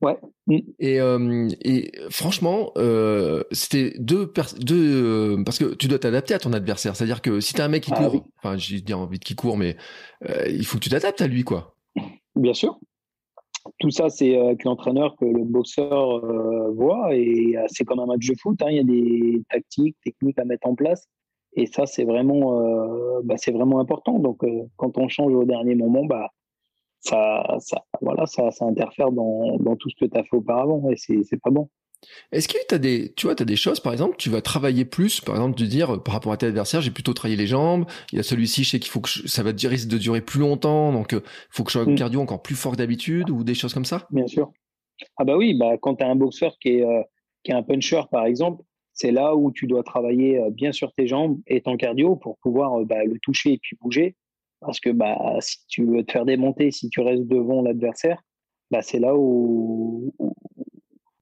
Ouais. Mm. Et, euh, et franchement, euh, c'était deux, deux parce que tu dois t'adapter à ton adversaire. C'est-à-dire que si t'as un mec qui ah court, enfin, j'ai envie de qui court, mais il faut que tu t'adaptes à lui, quoi. Bien sûr. Tout ça, c'est avec l'entraîneur que le boxeur voit et c'est comme un match de foot. Hein. Il y a des tactiques, techniques à mettre en place. Et ça, c'est vraiment, bah, c'est vraiment important. Donc, quand on change au dernier moment, bah, ça, voilà, ça, ça interfère dans, dans tout ce que tu as fait auparavant et c'est pas bon. Est-ce que tu as des, tu vois, as des choses, par exemple, tu vas travailler plus, par exemple, de dire, par rapport à tes adversaires, j'ai plutôt travaillé les jambes, il y a celui-ci, je sais qu'il faut que ça va risque de durer plus longtemps, donc il euh, faut que je sois un mm. cardio encore plus fort que d'habitude, ou des choses comme ça? Bien sûr. Ah bah oui, bah, quand tu as un boxeur qui est, euh, qui est un puncher, par exemple, c'est là où tu dois travailler euh, bien sur tes jambes et ton cardio pour pouvoir bah, le toucher et puis bouger. Parce que bah, si tu veux te faire démonter, si tu restes devant l'adversaire, bah, c'est là où, où,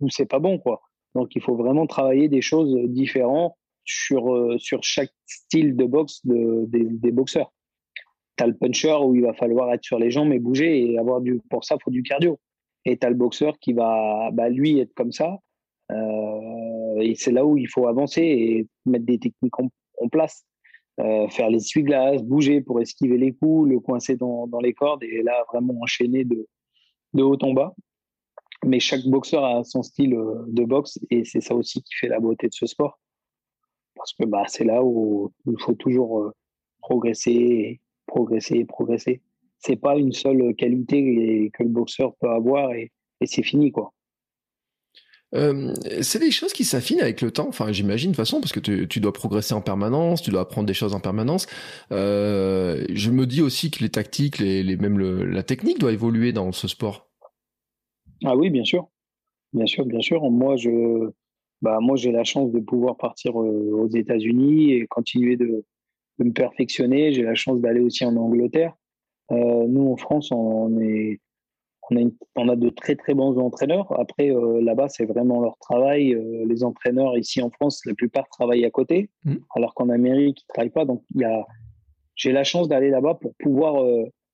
c'est pas bon. quoi. Donc il faut vraiment travailler des choses différentes sur, euh, sur chaque style de boxe de, des, boxeurs. Tu as le puncher où il va falloir être sur les jambes et bouger et avoir du, pour ça, faut du cardio. Et tu as le boxeur qui va, bah, lui, être comme ça. Euh, et c'est là où il faut avancer et mettre des techniques en, en place. Euh, faire les essuie-glaces, bouger pour esquiver les coups, le coincer dans, dans les cordes et là, vraiment enchaîner de, de haut en bas mais chaque boxeur a son style euh, de boxe et c'est ça aussi qui fait la beauté de ce sport. Parce que bah, c'est là où il faut toujours euh, progresser, progresser, progresser. C'est pas une seule qualité que le boxeur peut avoir et, c'est fini quoi. C'est des choses qui s'affinent avec le temps, enfin j'imagine de toute façon, parce que tu, dois progresser en permanence, tu dois apprendre des choses en permanence. Euh, je me dis aussi que les tactiques, même la technique doit évoluer dans ce sport. Ah oui, bien sûr. Bien sûr, bien sûr. Moi, je, bah, moi, j'ai la chance de pouvoir partir euh, aux États-Unis et continuer de, de me perfectionner. J'ai la chance d'aller aussi en Angleterre. Euh, nous, en France, on est, on a, une, on a de très très bons entraîneurs. Après, euh, là-bas, c'est vraiment leur travail. Les entraîneurs ici en France, la plupart travaillent à côté, mmh. alors qu'en Amérique, ils travaillent pas. Donc, il y a, j'ai la chance d'aller là-bas pour pouvoir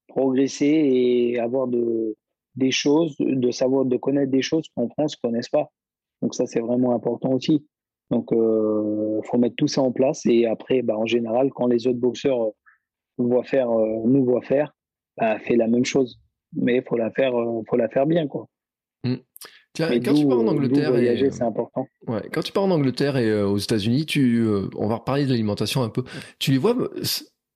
progresser et avoir de, des choses, de savoir, de connaître des choses qu'en France ne connaissent pas. Donc ça, c'est vraiment important aussi. Donc, il euh, faut mettre tout ça en place. Et après, bah, en général, quand les autres boxeurs voient faire, euh, nous voient faire, bah, fait la même chose. Mais il faut la faire, euh, faut la faire bien, quoi. Mmh. Tiens, quand tu pars en Angleterre, voyager, c'est important. Ouais, quand tu pars en Angleterre et aux États-Unis, tu, on va reparler de l'alimentation un peu. Tu les vois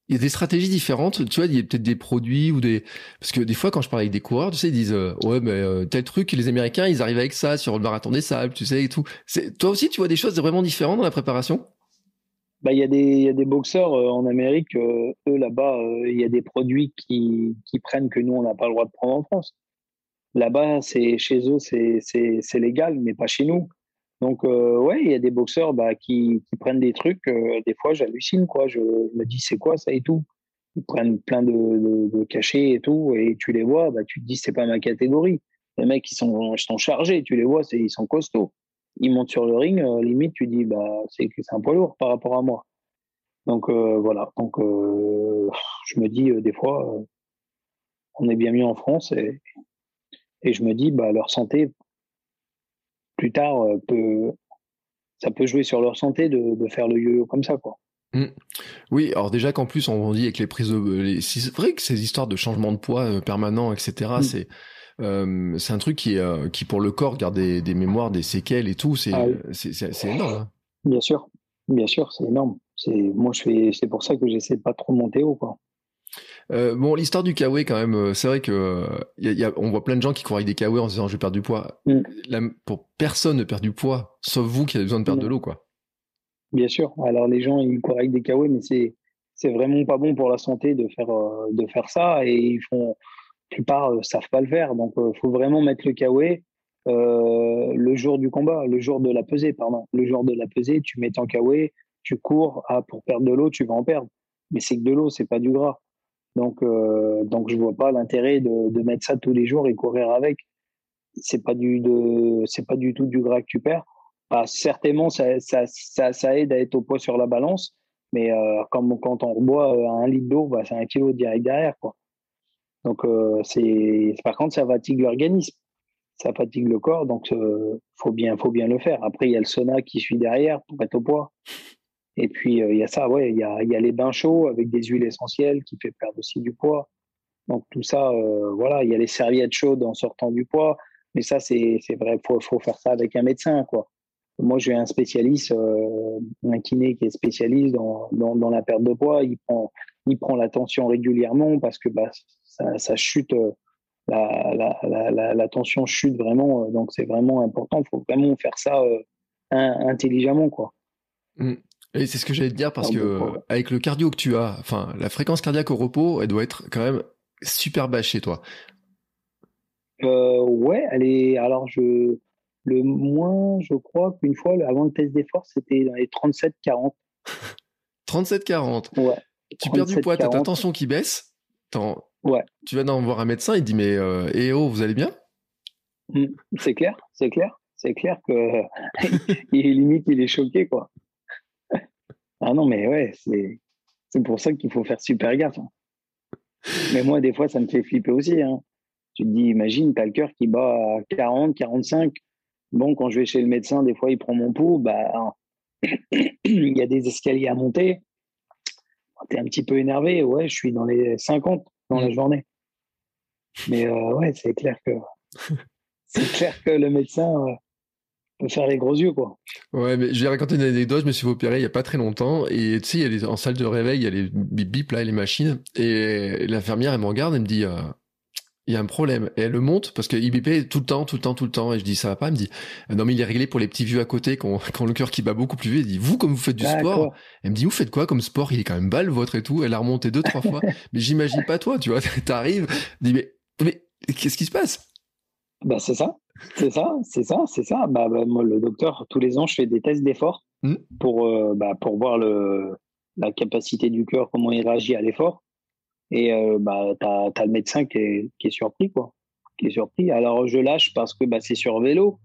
il y a des stratégies différentes. Tu vois, il y a peut-être des produits ou des parce que des fois quand je parle avec des coureurs, tu sais, ils disent euh, ouais mais euh, tel truc, les Américains ils arrivent avec ça sur le marathon des sables, tu sais et tout. Toi aussi tu vois des choses vraiment différentes dans la préparation? Bah il y a des boxeurs euh, en Amérique, eux là-bas il y a des produits qui prennent que nous on n'a pas le droit de prendre en France. Là-bas chez eux c'est légal mais pas chez nous. Donc, euh, ouais, il y a des boxeurs bah, qui, prennent des trucs. Euh, des fois, j'hallucine, quoi. Je, me dis, c'est quoi ça et tout. Ils prennent plein de, cachets et tout, et tu les vois, bah, tu te dis, c'est pas ma catégorie. Les mecs, ils sont, ils sont chargés, tu les vois, ils sont costauds. Ils montent sur le ring, euh, limite, tu dis, bah, c'est, un poids lourd par rapport à moi. Donc, voilà. Donc, je me dis, des fois, on est bien mieux en France, et, et je me dis, bah, leur santé plus tard, euh, peut, ça peut jouer sur leur santé de, de faire le yo-yo comme ça, quoi. Mmh. Oui, alors déjà qu'en plus on dit avec les prises de, c'est vrai que ces histoires de changement de poids euh, permanent, etc. Mmh. C'est euh, c'est un truc qui euh, qui pour le corps garde des, des, mémoires, des séquelles et tout. C'est ah oui. énorme. Hein. Bien sûr, bien sûr, c'est énorme. C'est moi je fais, c'est pour ça que j'essaie de pas trop monter haut, quoi. Euh, bon, l'histoire du kawaii quand même, euh, c'est vrai que y a, y a, on voit plein de gens qui courent avec des kawaii en se disant je vais perdre du poids. Mm. La, pour personne ne perd du poids, sauf vous qui avez besoin de perdre mm. de l'eau, quoi. Bien sûr. Alors les gens ils courent avec des kawaii, mais c'est c'est vraiment pas bon pour la santé de faire euh, de faire ça et ils font la plupart euh, savent pas le faire. Donc euh, faut vraiment mettre le kawaii euh, le jour du combat, le jour de la pesée, pardon. Le jour de la pesée, tu mets ton kawaii, tu cours, ah, pour perdre de l'eau, tu vas en perdre. Mais c'est que de l'eau, c'est pas du gras. Donc, euh, donc je vois pas l'intérêt de, mettre ça tous les jours et courir avec. C'est pas pas du tout du gras que tu perds. Bah, certainement, ça, aide à être au poids sur la balance, mais euh, comme quand on reboit euh, un litre d'eau, bah, c'est un kilo direct derrière, quoi. Donc, euh, par contre, ça fatigue l'organisme, ça fatigue le corps, donc faut bien, faut bien le faire. Après, il y a le sauna qui suit derrière pour être au poids. Et puis, euh, il y a ça, ouais, il y a, y a, les bains chauds avec des huiles essentielles qui fait perdre aussi du poids. Donc, tout ça, euh, voilà, il y a les serviettes chaudes en sortant du poids. Mais ça, c'est vrai, il faut, faut, faire ça avec un médecin, quoi. Moi, j'ai un spécialiste, euh, un kiné qui est spécialiste dans, dans, la perte de poids. Il prend, il prend la tension régulièrement parce que bah, ça, chute, la, la, la, la, tension chute vraiment. Donc, c'est vraiment important. Il faut vraiment faire ça intelligemment, quoi. Mmh. Et c'est ce que j'allais te dire parce que avec le cardio que tu as, enfin la fréquence cardiaque au repos, elle doit être quand même super basse chez toi. Euh, ouais, elle est. Alors je le moins, je crois qu'une fois avant le test d'effort, c'était dans les 37-40. 37-40. Ouais. Tu perds du poids, t'as ta tension qui baisse. Ouais. Tu vas dans voir un médecin, il dit mais euh, eh oh, vous allez bien? Mmh, C'est clair, c'est clair, c'est clair que il limite il est choqué quoi. Ah non, mais ouais, c'est, c'est pour ça qu'il faut faire super gaffe. Hein. Mais moi, des fois, ça me fait flipper aussi. Hein. Tu te dis, imagine, tu as le cœur qui bat à 40, 45. Bon, quand je vais chez le médecin, des fois, il prend mon pouls. Bah, il y a des escaliers à monter. Tu es un petit peu énervé. Ouais, je suis dans les 50 dans la mmh. journée. Mais euh, ouais, c'est clair que c'est clair que le médecin euh, peut faire les gros yeux, quoi. Ouais, mais je vais raconter une anecdote. Je me suis opéré il y a pas très longtemps et tu sais, il y a en salle de réveil, il y a les bip bip là, les machines et l'infirmière elle me regarde, elle me dit. Euh, il y a un problème. Et elle le monte parce qu'il bipait tout le temps, tout le temps, tout le temps. Et je dis, ça va pas? Elle me dit, non, mais il est réglé pour les petits vieux à côté qui ont, le cœur qui bat beaucoup plus vite. Elle dit, vous, comme vous faites du sport. Elle me dit, vous faites quoi comme sport? Il est quand même bas le vôtre et tout. Elle a remonté deux, trois fois. mais j'imagine pas toi, tu vois. T'arrives, dis, mais, mais, qu'est-ce qui se passe? Bah, c'est ça. C'est ça, c'est ça, c'est ça. Bah, bah, moi, le docteur, tous les ans, je fais des tests d'effort mmh. pour, euh, bah, pour voir le, la capacité du cœur, comment il réagit à l'effort. Et euh, bah, tu as, le médecin qui est, qui est surpris, quoi. Qui est surpris. Alors, je lâche parce que bah, c'est sur vélo.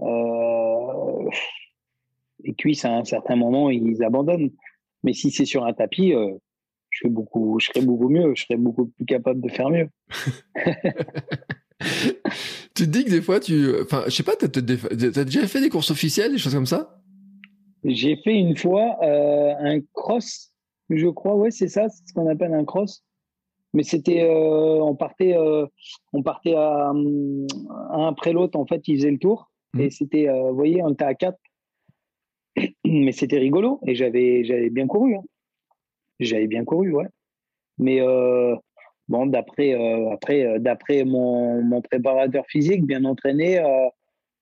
Euh, les cuisses, à un certain moment, ils abandonnent. Mais si c'est sur un tapis, euh, je, fais beaucoup, je serais beaucoup mieux. Je serais beaucoup plus capable de faire mieux. tu te dis que des fois, tu. Enfin, je sais pas, tu as, déjà fait des courses officielles, des choses comme ça? J'ai fait une fois euh, un cross, je crois, ouais, c'est ça, c'est ce qu'on appelle un cross mais c'était euh, on partait euh, on partait à, un après l'autre en fait ils faisaient le tour mmh. et c'était vous voyez on était à quatre mais c'était rigolo et j'avais j'avais bien couru hein. j'avais bien couru ouais mais bon d'après après d'après mon, mon, préparateur physique bien entraîné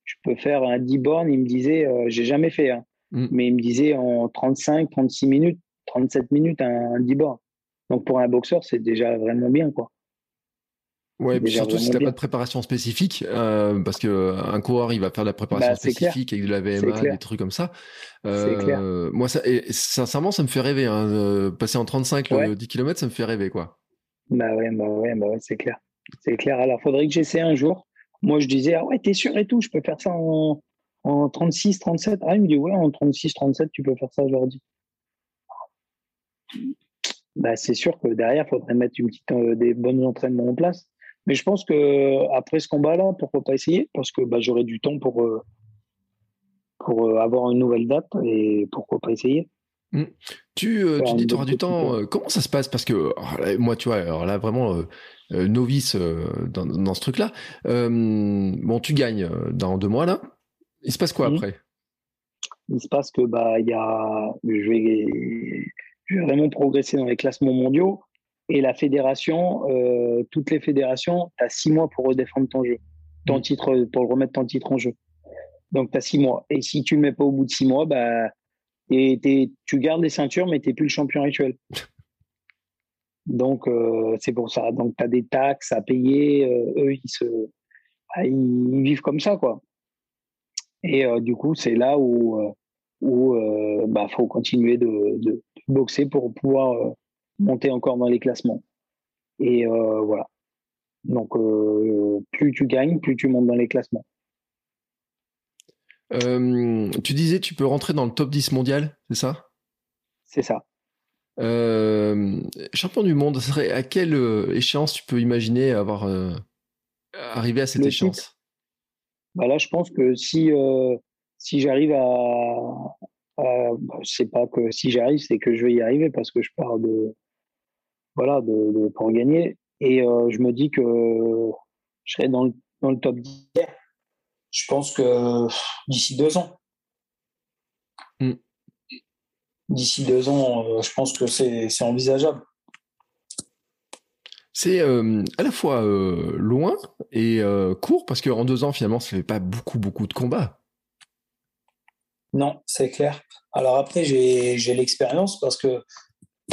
je peux faire un 10 bornes il me disait j'ai jamais fait hein. mmh. mais il me disait en 35 36 minutes 37 minutes un, un 10 bornes donc pour un boxeur, c'est déjà vraiment bien, quoi. Ouais, surtout si tu n'as pas de préparation spécifique, euh, parce que euh, un coureur il va faire de la préparation bah, spécifique avec de la VMA, des trucs comme ça. Euh, moi, ça, et, sincèrement, ça me fait rêver. Hein, passer en 35 le 10 km, ça me fait rêver, quoi. Bah ouais, bah ouais, bah ouais c'est clair. C'est clair. Alors, faudrait que j'essaie un jour. Moi, je disais, ah ouais, t'es sûr et tout, je peux faire ça en, en 36, 37. Ah, il me dit, ouais, en 36, 37, tu peux faire ça aujourd'hui bah, c'est sûr que derrière, il faudrait mettre une petite, euh, des bons entraînements en place. Mais je pense que après ce combat-là, pourquoi pas essayer? Parce que bah, j'aurai du temps pour, euh, pour euh, avoir une nouvelle date et pourquoi pas essayer. Mmh. Tu, tu dis tu auras du temps. comment ça se passe? Parce que moi, tu vois, alors là, vraiment novice dans, dans, ce truc-là. bon, tu gagnes dans deux mois là. Il se passe quoi mmh. après? Il se passe que bah y a, je vais je vais vraiment progresser dans les classements mondiaux. Et la fédération, euh, toutes les fédérations, tu as six mois pour redéfendre ton jeu, ton mmh. titre, pour remettre ton titre en jeu. Donc, tu as six mois. Et si tu ne le mets pas au bout de six mois, bah, tu gardes les ceintures, mais tu n'es plus le champion actuel. Donc, euh, c'est pour ça. Donc, tu as des taxes à payer. Euh, eux, ils, se, bah, ils, vivent comme ça, quoi. Et du coup, c'est là où il bah, faut continuer de, boxer pour pouvoir euh, monter encore dans les classements. Et euh, voilà. Donc, euh, plus tu gagnes, plus tu montes dans les classements. Tu disais, tu peux rentrer dans le top 10 mondial, c'est ça? C'est ça. champion du monde, serait à quelle échéance tu peux imaginer avoir arrivé à cette échéance? bah Là, je pense que si, si j'arrive à, euh, c'est pas que si j'arrive, c'est que je vais y arriver parce que je pars de voilà de, pour gagner et euh, je me dis que je serai dans le, dans le top 10. Je pense que d'ici deux ans. Hmm. D'ici deux ans, euh, je pense que c'est envisageable. C'est à la fois loin et court parce qu'en deux ans, finalement, ça fait pas beaucoup, beaucoup de combats. Non, c'est clair. Alors après, j'ai l'expérience parce que,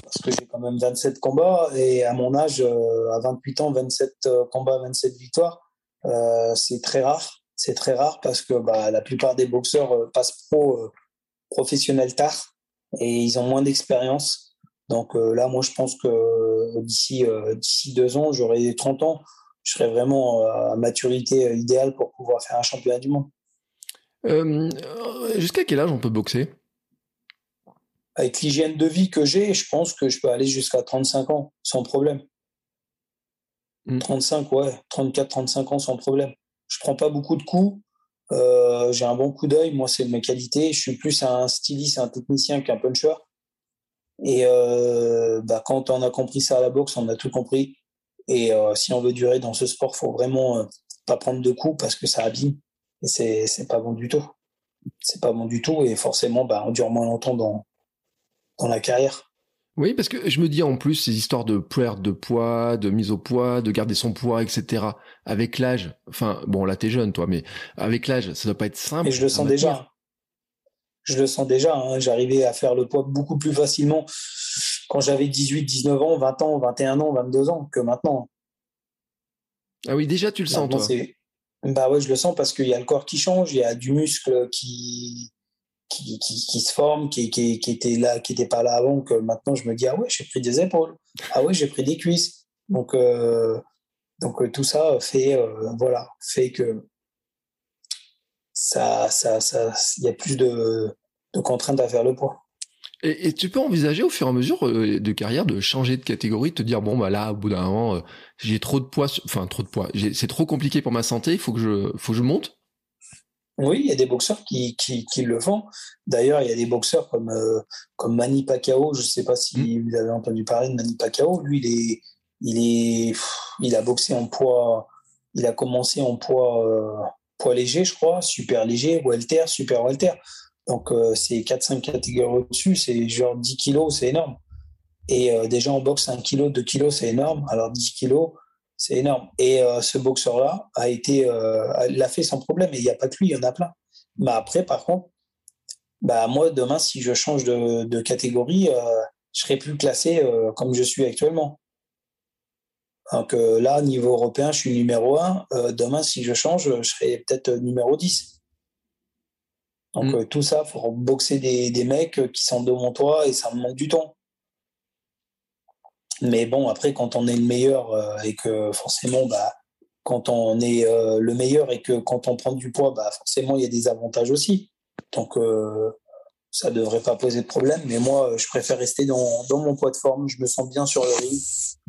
parce que j'ai quand même 27 combats et à mon âge, euh, à 28 ans, 27 euh, combats, 27 victoires, euh, c'est très rare. C'est très rare parce que bah, la plupart des boxeurs passent pro professionnel tard et ils ont moins d'expérience. Donc là, moi, je pense que d'ici d'ici deux ans, j'aurai 30 ans. Je serai vraiment à maturité idéale pour pouvoir faire un championnat du monde. Euh, jusqu'à quel âge on peut boxer? Avec l'hygiène de vie que j'ai, je pense que je peux aller jusqu'à 35 ans sans problème. 35, mm. ouais, 34, 35 ans sans problème. Je prends pas beaucoup de coups. Euh, j'ai un bon coup d'œil. Moi, c'est mes qualités. Je suis plus un styliste, un technicien qu'un puncher. Et euh, bah, quand on a compris ça à la boxe, on a tout compris. Et euh, si on veut durer dans ce sport, faut vraiment pas prendre de coups parce que ça abîme. Et c'est, c'est pas bon du tout. C'est pas bon du tout. Et forcément, bah, on dure moins longtemps dans la carrière. Oui, parce que je me dis en plus ces histoires de perte de poids, de mise au poids, de garder son poids, etc. Avec l'âge, enfin bon là t'es jeune toi, mais avec l'âge ça doit pas être simple. Et je le sens déjà. Je le sens déjà. Hein. J'arrivais à faire le poids beaucoup plus facilement quand j'avais 18, 19 ans, 20 ans, 21 ans, 22 ans que maintenant. Ah oui, déjà tu le sens toi. Bah ouais, je le sens parce qu'il y a le corps qui change, il y a du muscle qui qui, se forme, qui, qui, là, qui était pas là avant, que maintenant je me dis ah ouais j'ai pris des épaules, ah ouais j'ai pris des cuisses. Donc euh, donc euh, tout ça fait euh, voilà fait que ça ça il y a plus de, de contraintes à faire le poids. Et, tu peux envisager au fur et à mesure de carrière de changer de catégorie, de te dire bon bah là au bout d'un moment j'ai trop de poids, enfin trop de poids, c'est trop compliqué pour ma santé, il faut que je faut que je monte? Oui, il y a des boxeurs qui, qui, qui le font. D'ailleurs, il y a des boxeurs comme, euh, comme Manny Pacquiao. Je ne sais pas si mm. vous avez entendu parler de Manny Pacquiao. Lui, il, est, il, est, il a boxé en poids. Il a commencé en poids, euh, poids léger, je crois, super léger, welter, super welter. Donc, euh, c'est 4-5 catégories au-dessus. C'est genre 10 kilos, c'est énorme. Et déjà en boxe, 1 kg, 2 kilos, c'est énorme. Alors 10 kilos, c'est énorme. Et euh, ce boxeur-là a été, euh, l'a fait sans problème. Et il n'y a pas que lui, il y en a plein. Mais après, par contre, bah moi demain, si je change de, catégorie, euh, je serai plus classé comme je suis actuellement. Donc là, niveau européen, je suis numéro 1. demain, si je change, je serai peut-être numéro 10. Donc mm. tout ça, pour boxer des, des mecs qui sont de mon toit et ça me manque du temps. Mais bon, après, quand on est le meilleur euh, et que forcément, bah, quand on est euh, le meilleur et que quand on prend du poids, bah, forcément, il y a des avantages aussi. Donc, euh, ça ne devrait pas poser de problème. Mais moi, je préfère rester dans, mon poids de forme. Je me sens bien sur le ring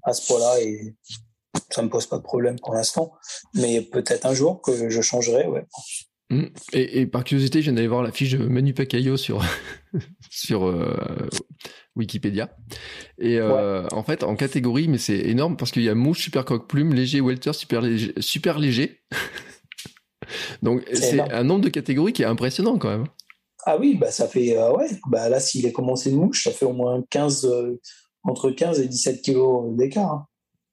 à ce poids-là et ça ne me pose pas de problème pour l'instant. Mais peut-être un jour que je changerai, ouais. Mmh. Et, par curiosité, je viens d'aller voir la fiche de Manu Pacquiao sur, sur Wikipédia. Et euh, en fait, en catégorie, mais c'est énorme parce qu'il y a mouche, super coq plume, léger, welter, super léger. Super léger. Donc c'est un nombre de catégories qui est impressionnant quand même. Ah oui, bah ça fait euh, ouais. Bah là, s'il est commencé de mouche, ça fait au moins 15 euh, entre 15 et 17 kilos d'écart hein,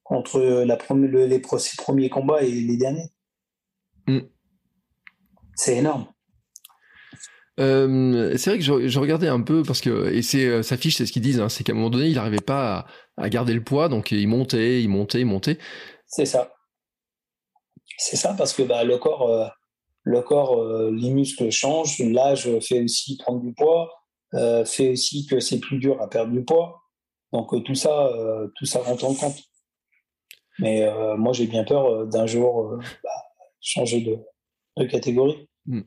entre la première, les premiers combats et les derniers. Mm. C'est énorme. Euh, c'est vrai que je, regardais un peu parce que et c'est euh, sa fiche, c'est ce qu'ils disent, hein, c'est qu'à un moment donné, il n'arrivait pas à, garder le poids, donc il montait, il montait, il montait. C'est ça. C'est ça parce que bah, le corps, euh, le corps, les muscles changent, l'âge fait aussi prendre du poids, fait aussi que c'est plus dur à perdre du poids. Donc tout ça, tout ça rentre en compte. Mais moi, j'ai bien peur d'un jour bah, changer de, catégorie. Hmm.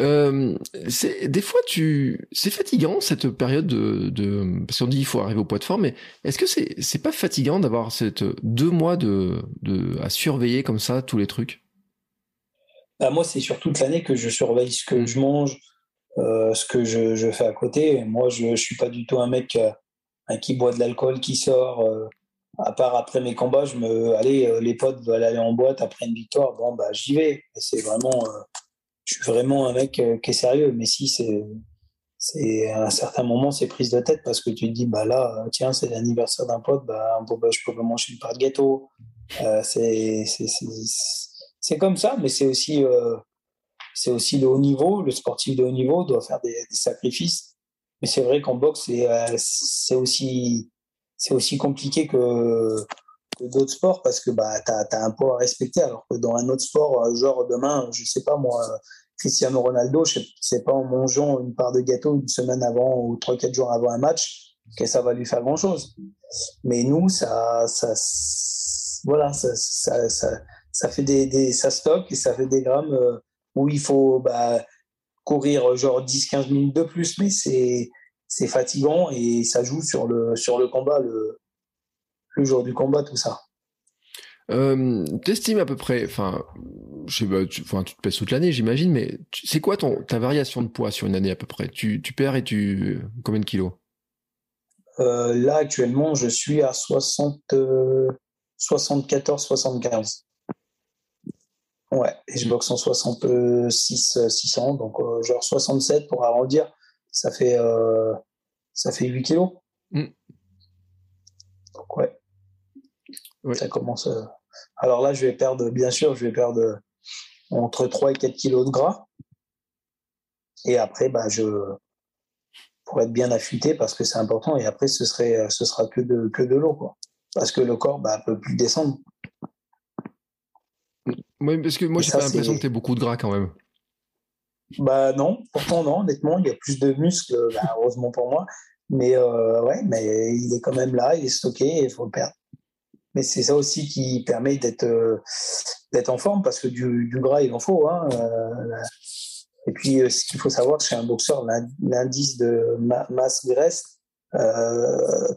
Euh, des fois, tu, c'est fatigant cette période de, de parce qu'on dit il faut arriver au poids de forme, mais est-ce que c'est c'est pas fatigant d'avoir cette deux mois de, de à surveiller comme ça tous les trucs? Bah Moi, c'est sur toute l'année que je surveille ce que je mange, euh, ce que je, je, fais à côté. Moi, je, je suis pas du tout un mec euh, qui boit de l'alcool, qui sort. Euh, à part après mes combats, je me, allez, les potes veulent aller en boîte après une victoire, bon bah j'y vais. C'est vraiment je suis vraiment un mec euh, qui est sérieux. Mais si c'est, c'est à un certain moment, c'est prise de tête parce que tu te dis, bah là, tiens, c'est l'anniversaire d'un pote, bah, bah, je peux manger une part de gâteau. Euh, c'est, c'est, c'est, comme ça, mais c'est aussi, euh, c'est aussi le haut niveau. Le sportif de haut niveau doit faire des, sacrifices. Mais c'est vrai qu'en boxe, c'est, c'est aussi, c'est aussi compliqué que, d'autres sports parce que bah, tu as, un poids à respecter. Alors que dans un autre sport, euh, genre demain, je sais pas moi, Cristiano Ronaldo, je sais pas en mangeant une part de gâteau une semaine avant ou trois, quatre jours avant un match, que ça va lui faire grand chose. Mais nous, ça, ça, voilà, ça, ça, ça, fait des, ça stocke et ça fait des grammes euh, où il faut bah, courir genre 10-15 minutes de plus. Mais c'est, c'est fatigant et ça joue sur le, sur le combat, le, le jour du combat, tout ça. Euh, T'estimes à peu près, enfin, je sais pas, tu, enfin, tu te pèses toute l'année, j'imagine, mais c'est quoi ton, ta variation de poids sur une année à peu près? Tu, tu perds et tu. Combien de kilos? Euh, Là, actuellement, je suis à 60, 74, 75. Ouais, et je boxe en 66, 600, donc euh, genre 67 pour arrondir, ça fait, euh, ça fait 8 kilos. Mm. Donc ouais. Ça commence. Euh, alors là, je vais perdre, bien sûr, je vais perdre entre 3 et 4 kilos de gras. Et après, bah, je, pour être bien affûté, parce que c'est important, et après, ce, serait, ce sera que de, que de l'eau, quoi. Parce que le corps, bah, peut plus descendre. Oui, parce que moi, j'ai pas l'impression que tu beaucoup de gras quand même. Bah non, pourtant non, honnêtement, il y a plus de muscles, bah, heureusement pour moi. Mais euh, ouais, mais il est quand même là, il est stocké et il faut le perdre. Mais c'est ça aussi qui permet d'être euh, d'être en forme parce que du, du, gras, il en faut. Hein, euh, et puis, ce qu'il faut savoir chez un boxeur, l'indice de masse graisse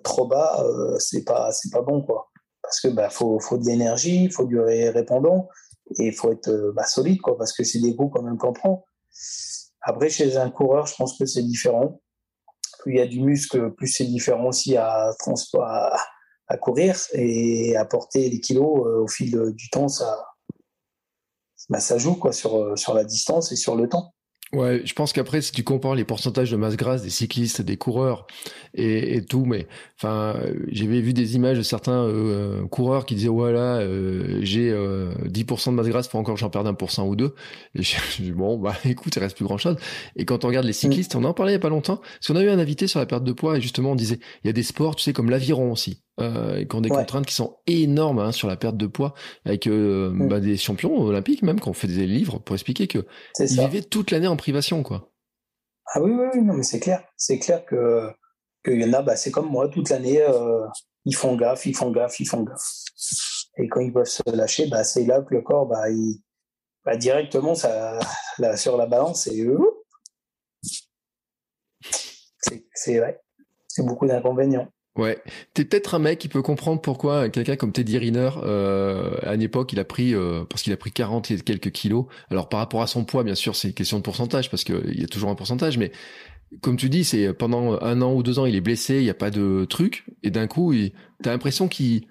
trop bas, c'est pas c'est pas bon quoi. Parce que bah faut faut de l'énergie, il faut du répondant et il faut être euh, bah, solide, quoi, parce que c'est des goûts quand même qu'on prend. Après, chez un coureur, je pense que c'est différent. Plus il y a du muscle, plus c'est différent aussi à, à, à courir et à porter les kilos euh, au fil du temps, ça, bah, ça joue quoi, sur, euh, sur la distance et sur le temps. Ouais, je pense qu'après, si tu compares les pourcentages de masse grasse des cyclistes, des coureurs et, et tout, mais enfin, j'avais vu des images de certains euh, coureurs qui disaient voilà, euh, j'ai euh, 10% de masse grasse, faut encore j'en perde un pour cent ou deux. Et je, dis bon, bah écoute, il reste plus grand chose. Et quand on regarde les cyclistes, on en parlait il y a pas longtemps, parce qu'on a eu un invité sur la perte de poids et justement on disait il y a des sports, tu sais, comme l'aviron aussi euh, qui ont des contraintes qui sont énormes hein, sur la perte de poids, avec euh, mm. bah, des champions olympiques même qui ont fait des livres pour expliquer que ils vivaient toute l'année en privation, quoi. Ah oui, oui, non, mais c'est clair, c'est clair que qu'il y en a, bah, c'est comme moi, toute l'année, euh, ils font gaffe, ils font gaffe, ils font gaffe. Et quand ils peuvent se lâcher, bah, c'est là que le corps, bah, il, bah, directement, ça, là, sur la balance, et c'est vrai, c'est beaucoup d'inconvénients. Ouais, t'es peut-être un mec qui peut comprendre pourquoi quelqu'un comme Teddy Riner, euh, à une époque, il a pris euh, parce qu'il a pris 40 et quelques kilos. Alors par rapport à son poids, bien sûr, c'est une question de pourcentage parce qu'il y a toujours un pourcentage, mais comme tu dis, c'est pendant un an ou deux ans, il est blessé, il n'y a pas de truc, et d'un coup, il, t'as l'impression qu'il,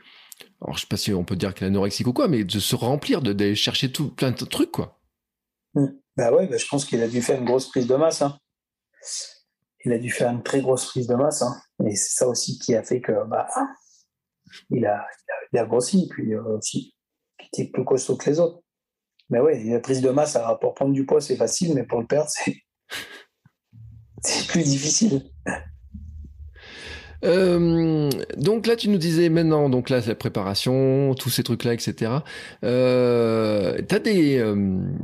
alors je sais pas si on peut dire qu'il est anorexique ou quoi, mais de se remplir, d'aller chercher tout plein de trucs, quoi. Mmh. Bah ouais, bah je pense qu'il a dû faire une grosse prise de masse. Hein il a dû faire une très grosse prise de masse. Hein. Et c'est ça aussi qui a fait que bah, il, a, il, a, grossi, puis euh, aussi, qui était plus costaud que les autres. Mais oui, la prise de masse, pour prendre du poids, c'est facile, mais pour le perdre, c'est, c'est plus difficile. Euh, donc là, tu nous disais maintenant, donc là, la préparation, tous ces trucs-là, etc. Euh, t'as des,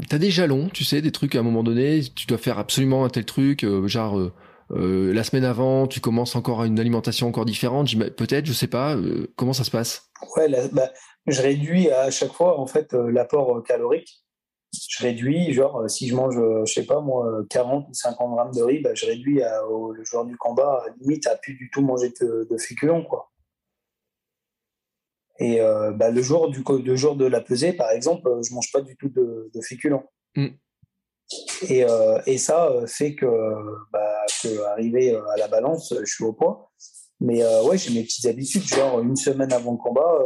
t'as des jalons, tu sais, des trucs à un moment donné, tu dois faire absolument un tel truc, genre euh, la semaine avant, tu commences encore une alimentation encore différente, peut-être, je sais pas. Euh, comment ça se passe? Ouais, bah, je réduis à chaque fois en fait euh, l'apport calorique. Je réduis, genre si je mange, je sais pas moi, 40 ou 50 grammes de riz, bah, je réduis au, le jour du combat, limite à plus du tout manger de, de féculents quoi. Et bah, le jour du le jour de la pesée, par exemple, je mange pas du tout de, de féculents. Mmh. Et, euh, et, ça euh, fait que, bah, que arrivé euh, à la balance, je suis au poids. Mais ouais, j'ai mes petites habitudes, genre une semaine avant le combat,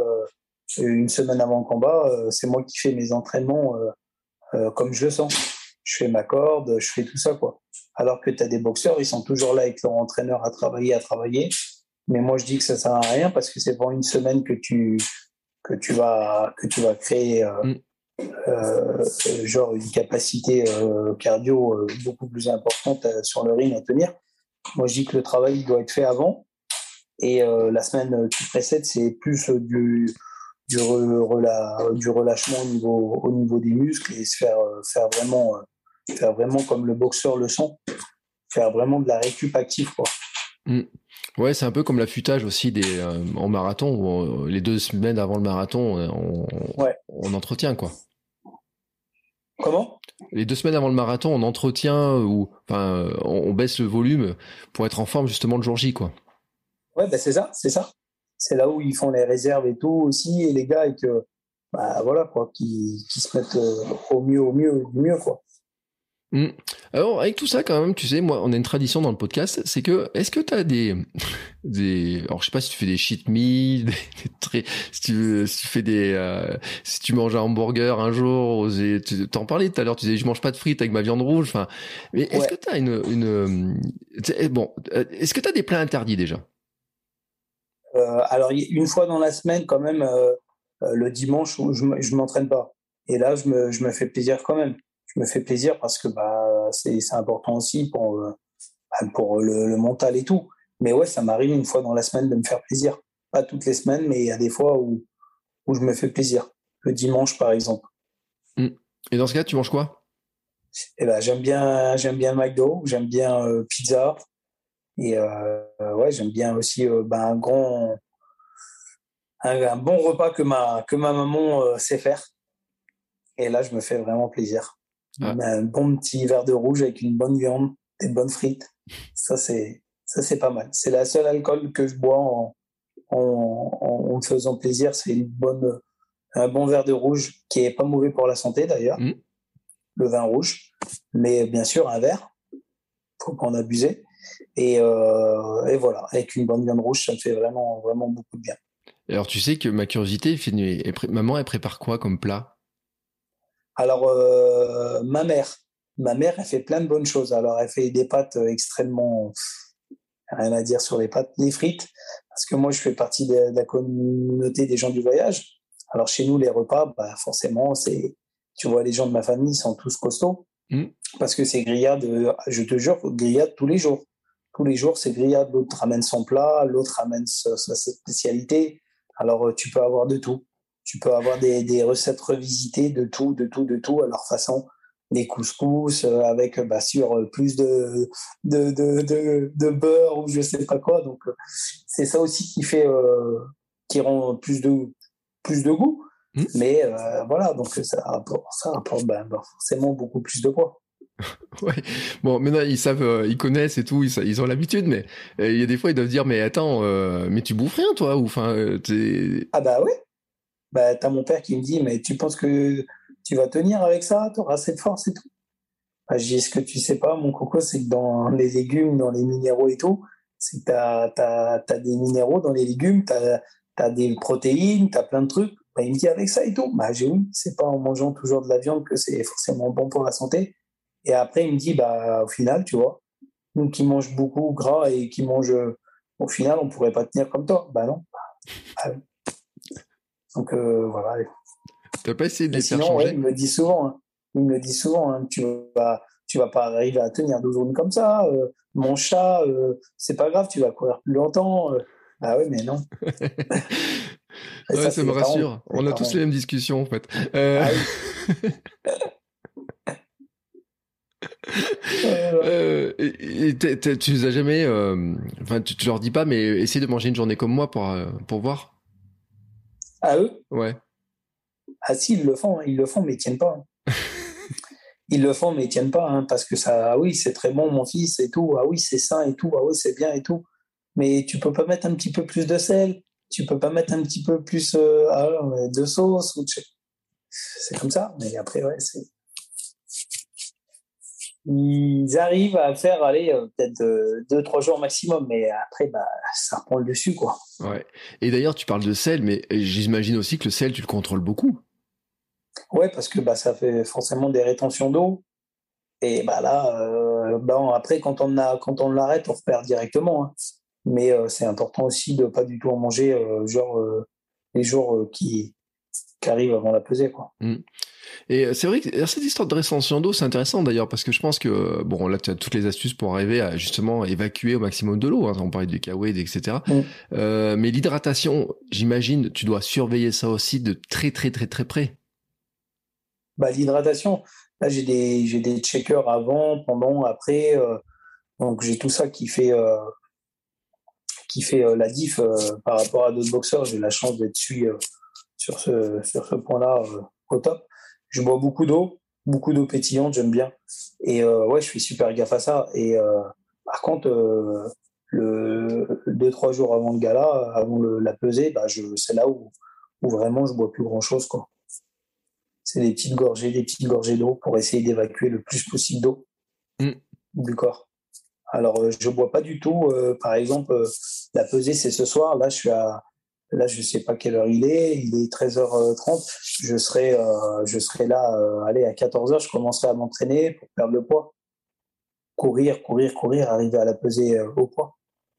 une semaine avant le combat, c'est moi qui fais mes entraînements comme je le sens. Je fais ma corde, je fais tout ça, quoi. Alors que tu as des boxeurs, ils sont toujours là avec leur entraîneur à travailler, à travailler. Mais moi, je dis que ça sert à rien parce que c'est pendant une semaine que tu, que tu vas, que tu vas créer mm. Euh, genre une capacité euh, cardio euh, beaucoup plus importante sur le ring à tenir. Moi, je dis que le travail doit être fait avant. Et la semaine qui précède, c'est plus du, du, du relâchement au niveau, au niveau des muscles et se faire, faire, vraiment, faire vraiment comme le boxeur le sent, faire vraiment de la récup active. Quoi. Mm. Ouais, c'est un peu comme l'affûtage aussi des, en marathon, où les deux semaines avant le marathon, on, on entretient quoi. Comment? Les deux semaines avant le marathon, on entretient ou enfin, on, baisse le volume pour être en forme justement le jour J, quoi. Ouais, ben c'est ça, c'est ça. C'est là où ils font les réserves et tout aussi, et les gars, et que, bah voilà, quoi, qui, qui se mettent au mieux, au mieux, du mieux, quoi. Mmh. Alors, avec tout ça, quand même, tu sais, moi, on a une tradition dans le podcast, c'est que, est-ce que tu as des, des, alors, je sais pas si tu fais des cheat meals, des, des si tu, si tu fais des, euh, si tu manges un hamburger un jour, tu t'en parlais tout à l'heure, tu disais, je mange pas de frites avec ma viande rouge, enfin, mais est-ce que tu as une, une, bon, euh, est-ce que tu as des plats interdits déjà? Euh, alors, une fois dans la semaine, quand même, euh, le dimanche, je, je m'entraîne pas. Et là, je me, je me fais plaisir quand même je me fais plaisir parce que bah, c'est important aussi pour, euh, bah, pour le, mental et tout. Mais ouais, ça m'arrive une fois dans la semaine de me faire plaisir. Pas toutes les semaines, mais il y a des fois où, où je me fais plaisir. Le dimanche, par exemple. Mmh. Et dans ce cas, tu manges quoi? Eh ben, j'aime bien, j'aime bien McDo, j'aime bien euh, pizza. Et euh, ouais, j'aime bien aussi bah, un grand, un, bon repas que ma, que ma maman sait faire. Et là, je me fais vraiment plaisir. Un bon petit verre de rouge avec une bonne viande, des bonnes frites. Ça, c'est, ça, c'est pas mal. C'est la seule alcool que je bois en, en, en, me faisant plaisir. C'est une bonne, un bon verre de rouge qui est pas mauvais pour la santé d'ailleurs. Mm. Le vin rouge. Mais bien sûr, un verre. Faut pas en abuser. Et, euh, et voilà. Avec une bonne viande rouge, ça me fait vraiment, vraiment beaucoup de bien. Alors, tu sais que ma curiosité, maman, elle prépare quoi comme plat? Alors, euh, ma mère, ma mère, elle fait plein de bonnes choses. Alors, elle fait des pâtes euh, extrêmement, rien à dire sur les pâtes, les frites, parce que moi, je fais partie de, la communauté des gens du voyage. Alors, chez nous, les repas, bah, forcément, c'est, tu vois, les gens de ma famille sont tous costauds, mmh. parce que c'est grillade, je te jure, grillade tous les jours. Tous les jours, c'est grillade. L'autre ramène son plat, l'autre ramène sa spécialité. Alors, euh, tu peux avoir de tout. Tu peux avoir des, des, recettes revisitées de tout, de tout, de tout à leur façon. Les couscous euh, avec bah, sur plus de de, de, de, de, beurre ou je sais pas quoi. Donc euh, c'est ça aussi qui fait euh, qui rend plus de plus de goût. Mmh. Mais voilà, donc ça apporte, ça apporte bah, bah, forcément beaucoup plus de poids. ouais. Bon, maintenant ils savent, ils connaissent et tout, ils, ils ont l'habitude, mais il y a des fois ils doivent dire mais attends, mais tu bouffes rien toi ou enfin Ah bah oui bah, tu as mon père qui me dit, mais tu penses que tu vas tenir avec ça, tu auras cette force et tout. Bah, je dis, ce que tu sais pas, mon coco, c'est que dans les légumes, dans les minéraux et tout, c'est que tu as, des minéraux dans les légumes, tu as, des protéines, tu as plein de trucs. Bah, il me dit, avec ça et tout. Bah, j'ai oui, c'est pas en mangeant toujours de la viande que c'est forcément bon pour la santé. Et après, il me dit, bah, au final, tu vois, nous qui mangent beaucoup gras et qui mangent, au final, on pourrait pas tenir comme toi. Bah non. Bah, donc euh, voilà. Tu n'as pas essayé de les faire changer Il me dit souvent, hein. il me dit souvent, hein, tu vas, tu vas pas arriver à tenir deux journées comme ça. Euh, mon chat, euh, c'est pas grave, tu vas courir plus longtemps. ah oui, mais non. ça, me rassure. On a tous les mêmes discussions en fait. Ah et, tu les as jamais, enfin, tu, tu, leur dis pas, mais essaye de manger une journée comme moi pour pour voir. À eux Ouais. Ah si, ils le font, hein. ils le font, mais ils tiennent pas. Hein. ils le font, mais ils tiennent pas, hein, parce que ça, ah oui, c'est très bon, mon fils, et tout, ah oui, c'est sain, et tout, ah oui, c'est bien, et tout. Mais tu peux pas mettre un petit peu plus de sel, tu peux pas mettre un petit peu plus euh, ah, de sauce, c'est comme ça. Mais après, ouais, c'est ils arrivent à faire aller euh, peut-être euh, deux trois jours maximum mais après bah ça reprend le dessus quoi. Ouais. Et d'ailleurs tu parles de sel mais j'imagine aussi que le sel tu le contrôles beaucoup. Ouais parce que bah ça fait forcément des rétentions d'eau. Et bah là euh, bah, après quand on a quand on l'arrête on repère directement hein. mais c'est important aussi de pas du tout en manger genre les jours qui qui arrivent avant la pesée quoi mmh. Et euh, c'est vrai que cette histoire de rétention d'eau, c'est intéressant d'ailleurs, parce que je pense que, euh, bon, là, tu as toutes les astuces pour arriver à justement évacuer au maximum de l'eau. Hein, on parlait du K-Wade, etc. Mm. Euh, mais l'hydratation, j'imagine, tu dois surveiller ça aussi de très, très, très, très près. Bah, l'hydratation, là, j'ai des, j'ai des checkers avant, pendant, après. Euh, donc, j'ai tout ça qui fait, euh, qui fait la diff par rapport à d'autres boxeurs. J'ai la chance d'être suivi sur ce, sur ce point-là au top je bois beaucoup d'eau. beaucoup d'eau pétillante, j'aime bien. Et ouais, je fais super gaffe à ça. Et par contre, le deux trois jours avant le gala, avant la pesée, bah, c'est là où, où vraiment je bois plus grand chose quoi. C'est des petites gorgées, des petites gorgées d'eau pour essayer d'évacuer le plus possible d'eau mm. du corps. Alors je bois pas du tout. par exemple, la pesée c'est ce soir. Là je suis à Là, je sais pas quelle heure il est. Il est 13h30. Je serai, euh, je serai là, euh, allez, à 14h, je commencerai à m'entraîner pour perdre le poids. Courir, courir, courir, arriver à la peser euh, au poids.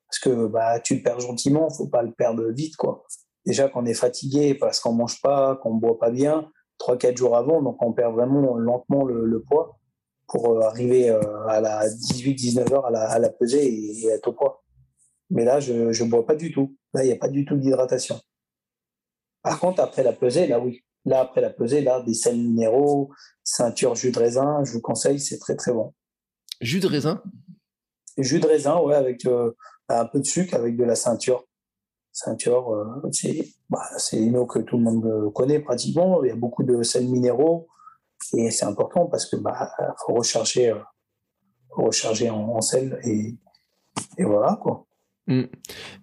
Parce que bah, tu le perds gentiment, faut pas le perdre vite. quoi. Déjà qu'on est fatigué parce qu'on mange pas, qu'on boit pas bien, 3-4 jours avant, donc on perd vraiment lentement le, poids pour arriver à la 18-19 h à la, à la pesée et, et être au poids. Mais là, je ne bois pas du tout. Là, il n'y a pas du tout d'hydratation. Par contre, après la pesée, là, oui. Là, après la pesée, là, des sels minéraux, ceinture jus de raisin, je vous conseille, c'est très, très bon. Jus de raisin? Jus de raisin, ouais, avec euh, un peu de sucre, avec de la ceinture. Ceinture, euh, bah, c'est une eau que tout le monde connaît pratiquement. Il y a beaucoup de sels minéraux et c'est important parce que bah faut recharger, euh, recharger en, sel et, et voilà quoi. Mm.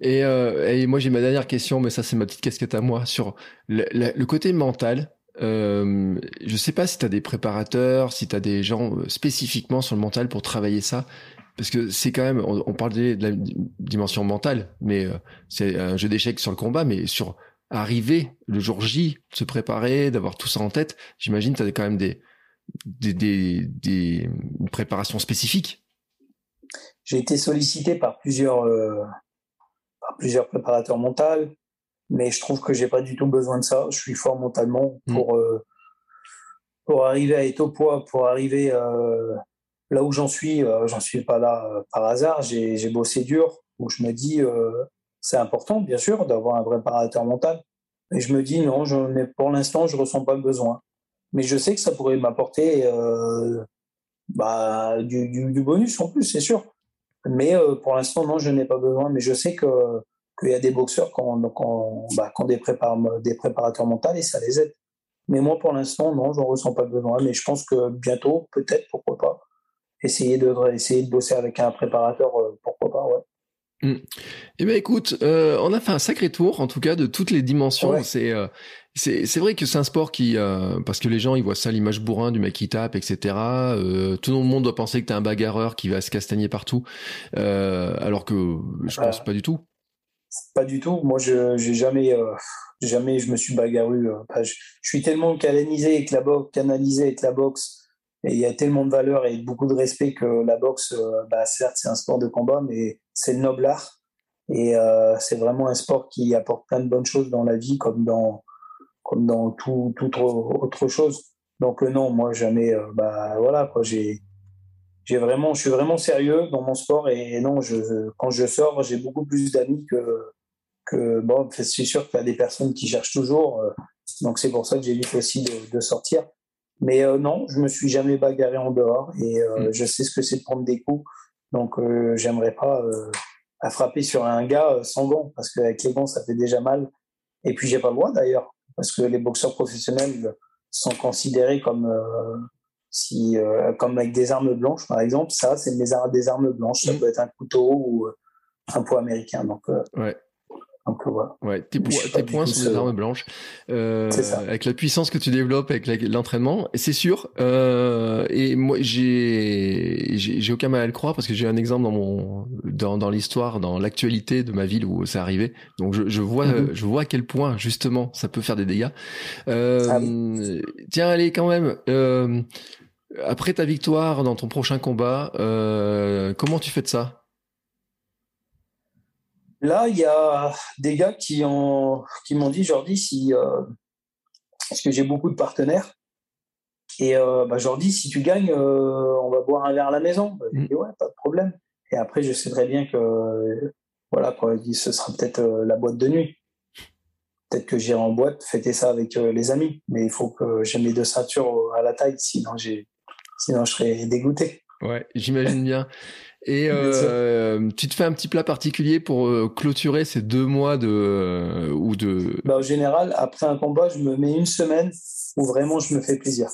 Euh, et, moi j'ai ma dernière question, mais ça c'est ma petite casquette à moi sur le, côté mental. Euh, je sais pas si tu as des préparateurs, si tu as des gens euh, spécifiquement sur le mental pour travailler ça, parce que c'est quand même, on, parle de la dimension mentale, mais euh, c'est un jeu d'échecs sur le combat, mais sur arriver le jour J, se préparer, d'avoir tout ça en tête, j'imagine tu as quand même des, des, des, des préparations spécifiques j'ai été sollicité par plusieurs, euh, par plusieurs préparateurs mentaux, mais je trouve que j'ai pas du tout besoin de ça. Je suis fort mentalement mm. pour, euh, pour arriver à être au poids, pour arriver euh, là où j'en suis. j'en suis pas là par hasard. J'ai bossé dur, où je me dis c'est important, bien sûr, d'avoir un préparateur mental. Et je me dis non, je, pour l'instant, je ressens pas le besoin. Mais je sais que ça pourrait m'apporter bah, du, du, bonus en plus, c'est sûr. Mais euh, pour l'instant, non, je n'ai pas besoin. Mais je sais qu'il y a des boxeurs qui ont, bah, des, préparateurs mentaux et ça les aide. Mais moi, pour l'instant, non, je n'en ressens pas besoin. Mais je pense que bientôt, peut-être, pourquoi pas, essayer de, essayer de bosser avec un préparateur, euh, pourquoi pas, ouais. Mmh. Eh bien, écoute, euh, on a fait un sacré tour, en tout cas, de toutes les dimensions. C'est c'est vrai que c'est un sport qui euh, parce que les gens ils voient ça l'image bourrin du mec qui tape etc euh, tout le monde doit penser que t'es un bagarreur qui va se castagner partout. Euh, alors que je pense pas du tout. pas du tout. Moi je j'ai jamais jamais je me suis bagarru je, suis tellement canalisé avec la boxe canalisé avec la boxe il y a tellement de valeur et beaucoup de respect que la boxe bah certes c'est un sport de combat mais c'est le noble art et c'est vraiment un sport qui apporte plein de bonnes choses dans la vie comme dans comme dans tout, toute autre chose. Donc euh, non, moi jamais. Euh, bah voilà quoi. J'ai j'ai vraiment, je suis vraiment sérieux dans mon sport et non, je, quand je sors, j'ai beaucoup plus d'amis que que bon. C'est sûr qu'il y a des personnes qui cherchent toujours, euh, donc c'est pour ça que j'évite aussi de, sortir. Mais non, je me suis jamais bagarré en dehors et mm. je sais ce que c'est de prendre des coups. Donc j'aimerais pas à frapper sur un gars sans gants parce qu'avec les gants ça fait déjà mal. Et puis j'ai pas le droit d'ailleurs parce que les boxeurs professionnels sont considérés comme euh, si euh, comme avec des armes blanches par exemple ça c'est des, des armes blanches ça mm. peut être un couteau ou euh, un poids américain donc ouais donc voilà. Ouais, tes, points sont des armes blanches. Euh, ça. Avec la puissance que tu développes, avec l'entraînement, c'est sûr. Euh, et moi, j'ai, j'ai aucun mal à le croire parce que j'ai un exemple dans mon, dans, dans l'histoire, dans l'actualité de ma ville où c'est arrivé. Donc je, je vois, mm-hmm. je vois à quel point justement ça peut faire des dégâts. Euh, ah Tiens, allez quand même. Euh, après ta victoire dans ton prochain combat, euh, comment tu fais de ça? Là, il y a des gars qui, ont, qui m'ont dit, Jordi, si, euh, parce que j'ai beaucoup de partenaires, et euh, bah, Jordi, si tu gagnes, euh, on va boire un verre à la maison. Bah, je dis, ouais, pas de problème. Et après, je sais très bien que voilà, quoi, ce sera peut-être la boîte de nuit. Peut-être que j'irai en boîte fêter ça avec les amis. Mais il faut que j'ai mes deux ceintures à la taille, sinon, sinon je serais dégoûté. Ouais, j'imagine bien. Et euh, tu te fais un petit plat particulier pour euh, clôturer ces deux mois de euh, ou de. Bah, en général, après un combat, je me mets une semaine où vraiment je me fais plaisir.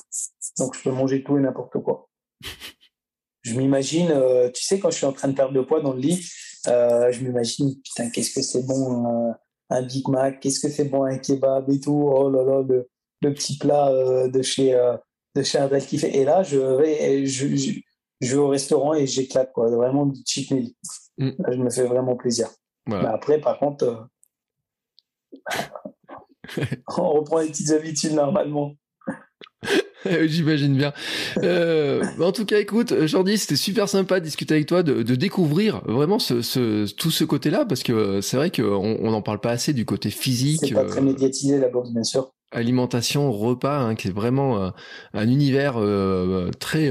Donc je peux manger tout et n'importe quoi. je m'imagine, tu sais, quand je suis en train de perdre de poids dans le lit, je m'imagine, putain, qu'est-ce que c'est bon un Big Mac, qu'est-ce que c'est bon un kebab et tout. Oh là là, le, le petit plat de chez de chez Adèle qui fait. Et là, je vais, je je vais au restaurant et j'éclate, quoi. Vraiment du cheat meal. Mm. je me fais vraiment plaisir. après, par contre, euh, on reprend les petites habitudes normalement. J'imagine bien. Euh, en tout cas, écoute, Jordi, c'était super sympa de discuter avec toi, de, découvrir vraiment ce, tout ce côté-là, parce que c'est vrai qu'on n'en parle pas assez du côté physique. C'est pas très médiatisé la boxe, bien sûr. Alimentation, repas, hein, qui est vraiment euh, un univers très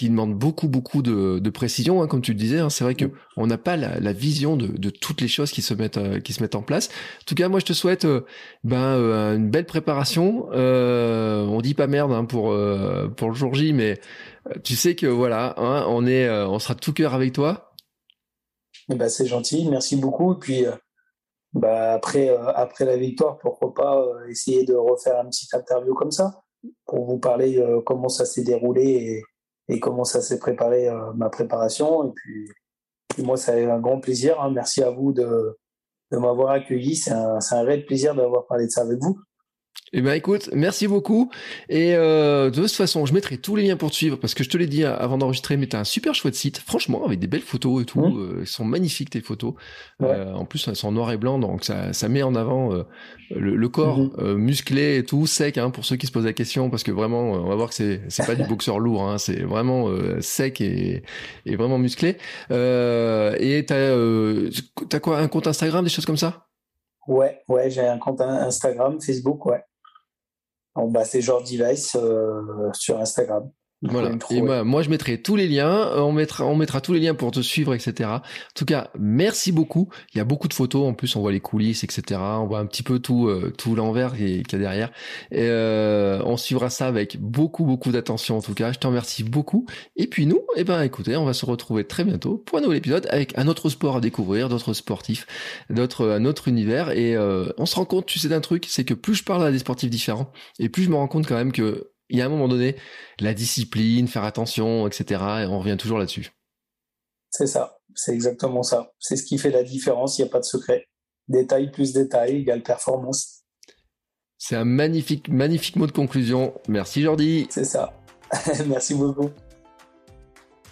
qui demande beaucoup beaucoup de, de précision, hein, comme tu le disais. Hein, c'est vrai que on n'a pas la, la, vision de, de, toutes les choses qui se mettent euh, qui se mettent en place. En tout cas, moi, je te souhaite euh, ben euh, une belle préparation. on dit pas merde hein, pour pour le jour J, mais tu sais que voilà, on est on sera de tout cœur avec toi. Eh ben, c'est gentil, merci beaucoup. Et puis bah, après après la victoire, pourquoi pas essayer de refaire un petit interview comme ça pour vous parler comment ça s'est déroulé et et comment ça s'est préparé euh, ma préparation. Et puis, moi, ça a un grand plaisir. Hein. Merci à vous de, de m'avoir accueilli. C'est un, un réel plaisir d'avoir parlé de ça avec vous. Eh ben écoute, merci beaucoup. Et euh, de toute façon, je mettrai tous les liens pour te suivre parce que je te l'ai dit avant d'enregistrer, mais t'as un super chouette site, franchement, avec des belles photos et tout. Mmh. Euh, sont magnifiques tes photos. Euh, en plus, elles sont en noir et blanc, donc ça, ça met en avant euh, le, corps mmh. musclé et tout, sec. Hein, pour ceux qui se posent la question, parce que vraiment, on va voir que c'est c'est pas du boxeur lourd, hein, c'est vraiment sec et, et vraiment musclé. et t'as t'as quoi, un compte Instagram, des choses comme ça? Ouais, ouais, j'ai un compte Instagram, Facebook, ouais. Bah, c'est Jordi Weiss euh, sur Instagram. Voilà. Et moi, je mettrai tous les liens. Euh, on mettra, on mettra tous les liens pour te suivre, etc. En tout cas, merci beaucoup. Il y a beaucoup de photos. En plus, on voit les coulisses, etc. On voit un petit peu tout, euh, tout l'envers qu'il y a derrière. Et euh, on suivra ça avec beaucoup, beaucoup d'attention. En tout cas, je te remercie beaucoup. Et puis nous, eh ben, écoutez, on va se retrouver très bientôt pour un nouvel épisode avec un autre sport à découvrir, d'autres sportifs, d'autres, un autre univers. Et euh, on se rend compte, tu sais, d'un truc, c'est que plus je parle à des sportifs différents, et plus je me rends compte quand même que il y a un moment donné, la discipline, faire attention, etc. Et on revient toujours là-dessus. C'est ça, c'est exactement ça. C'est ce qui fait la différence, il n'y a pas de secret. Détail plus détail égale performance. C'est un magnifique, magnifique mot de conclusion. Merci Jordi. C'est ça. Merci beaucoup.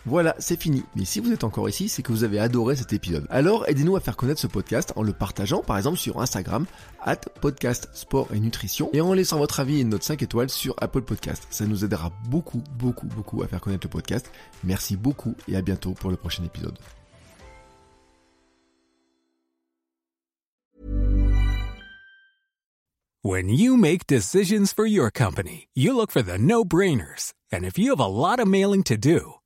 Voilà, c'est fini. Mais si vous êtes encore ici, c'est que vous avez adoré cet épisode. Alors aidez-nous à faire connaître ce podcast en le partageant par exemple sur Instagram, at podcast sport et nutrition, et en laissant votre avis et une note 5 étoiles sur Apple Podcast. Ça nous aidera beaucoup, beaucoup, beaucoup à faire connaître le podcast. Merci beaucoup et à bientôt pour le prochain épisode. When you make decisions for your company, you look for the no-brainers. And if you have a lot of mailing to do,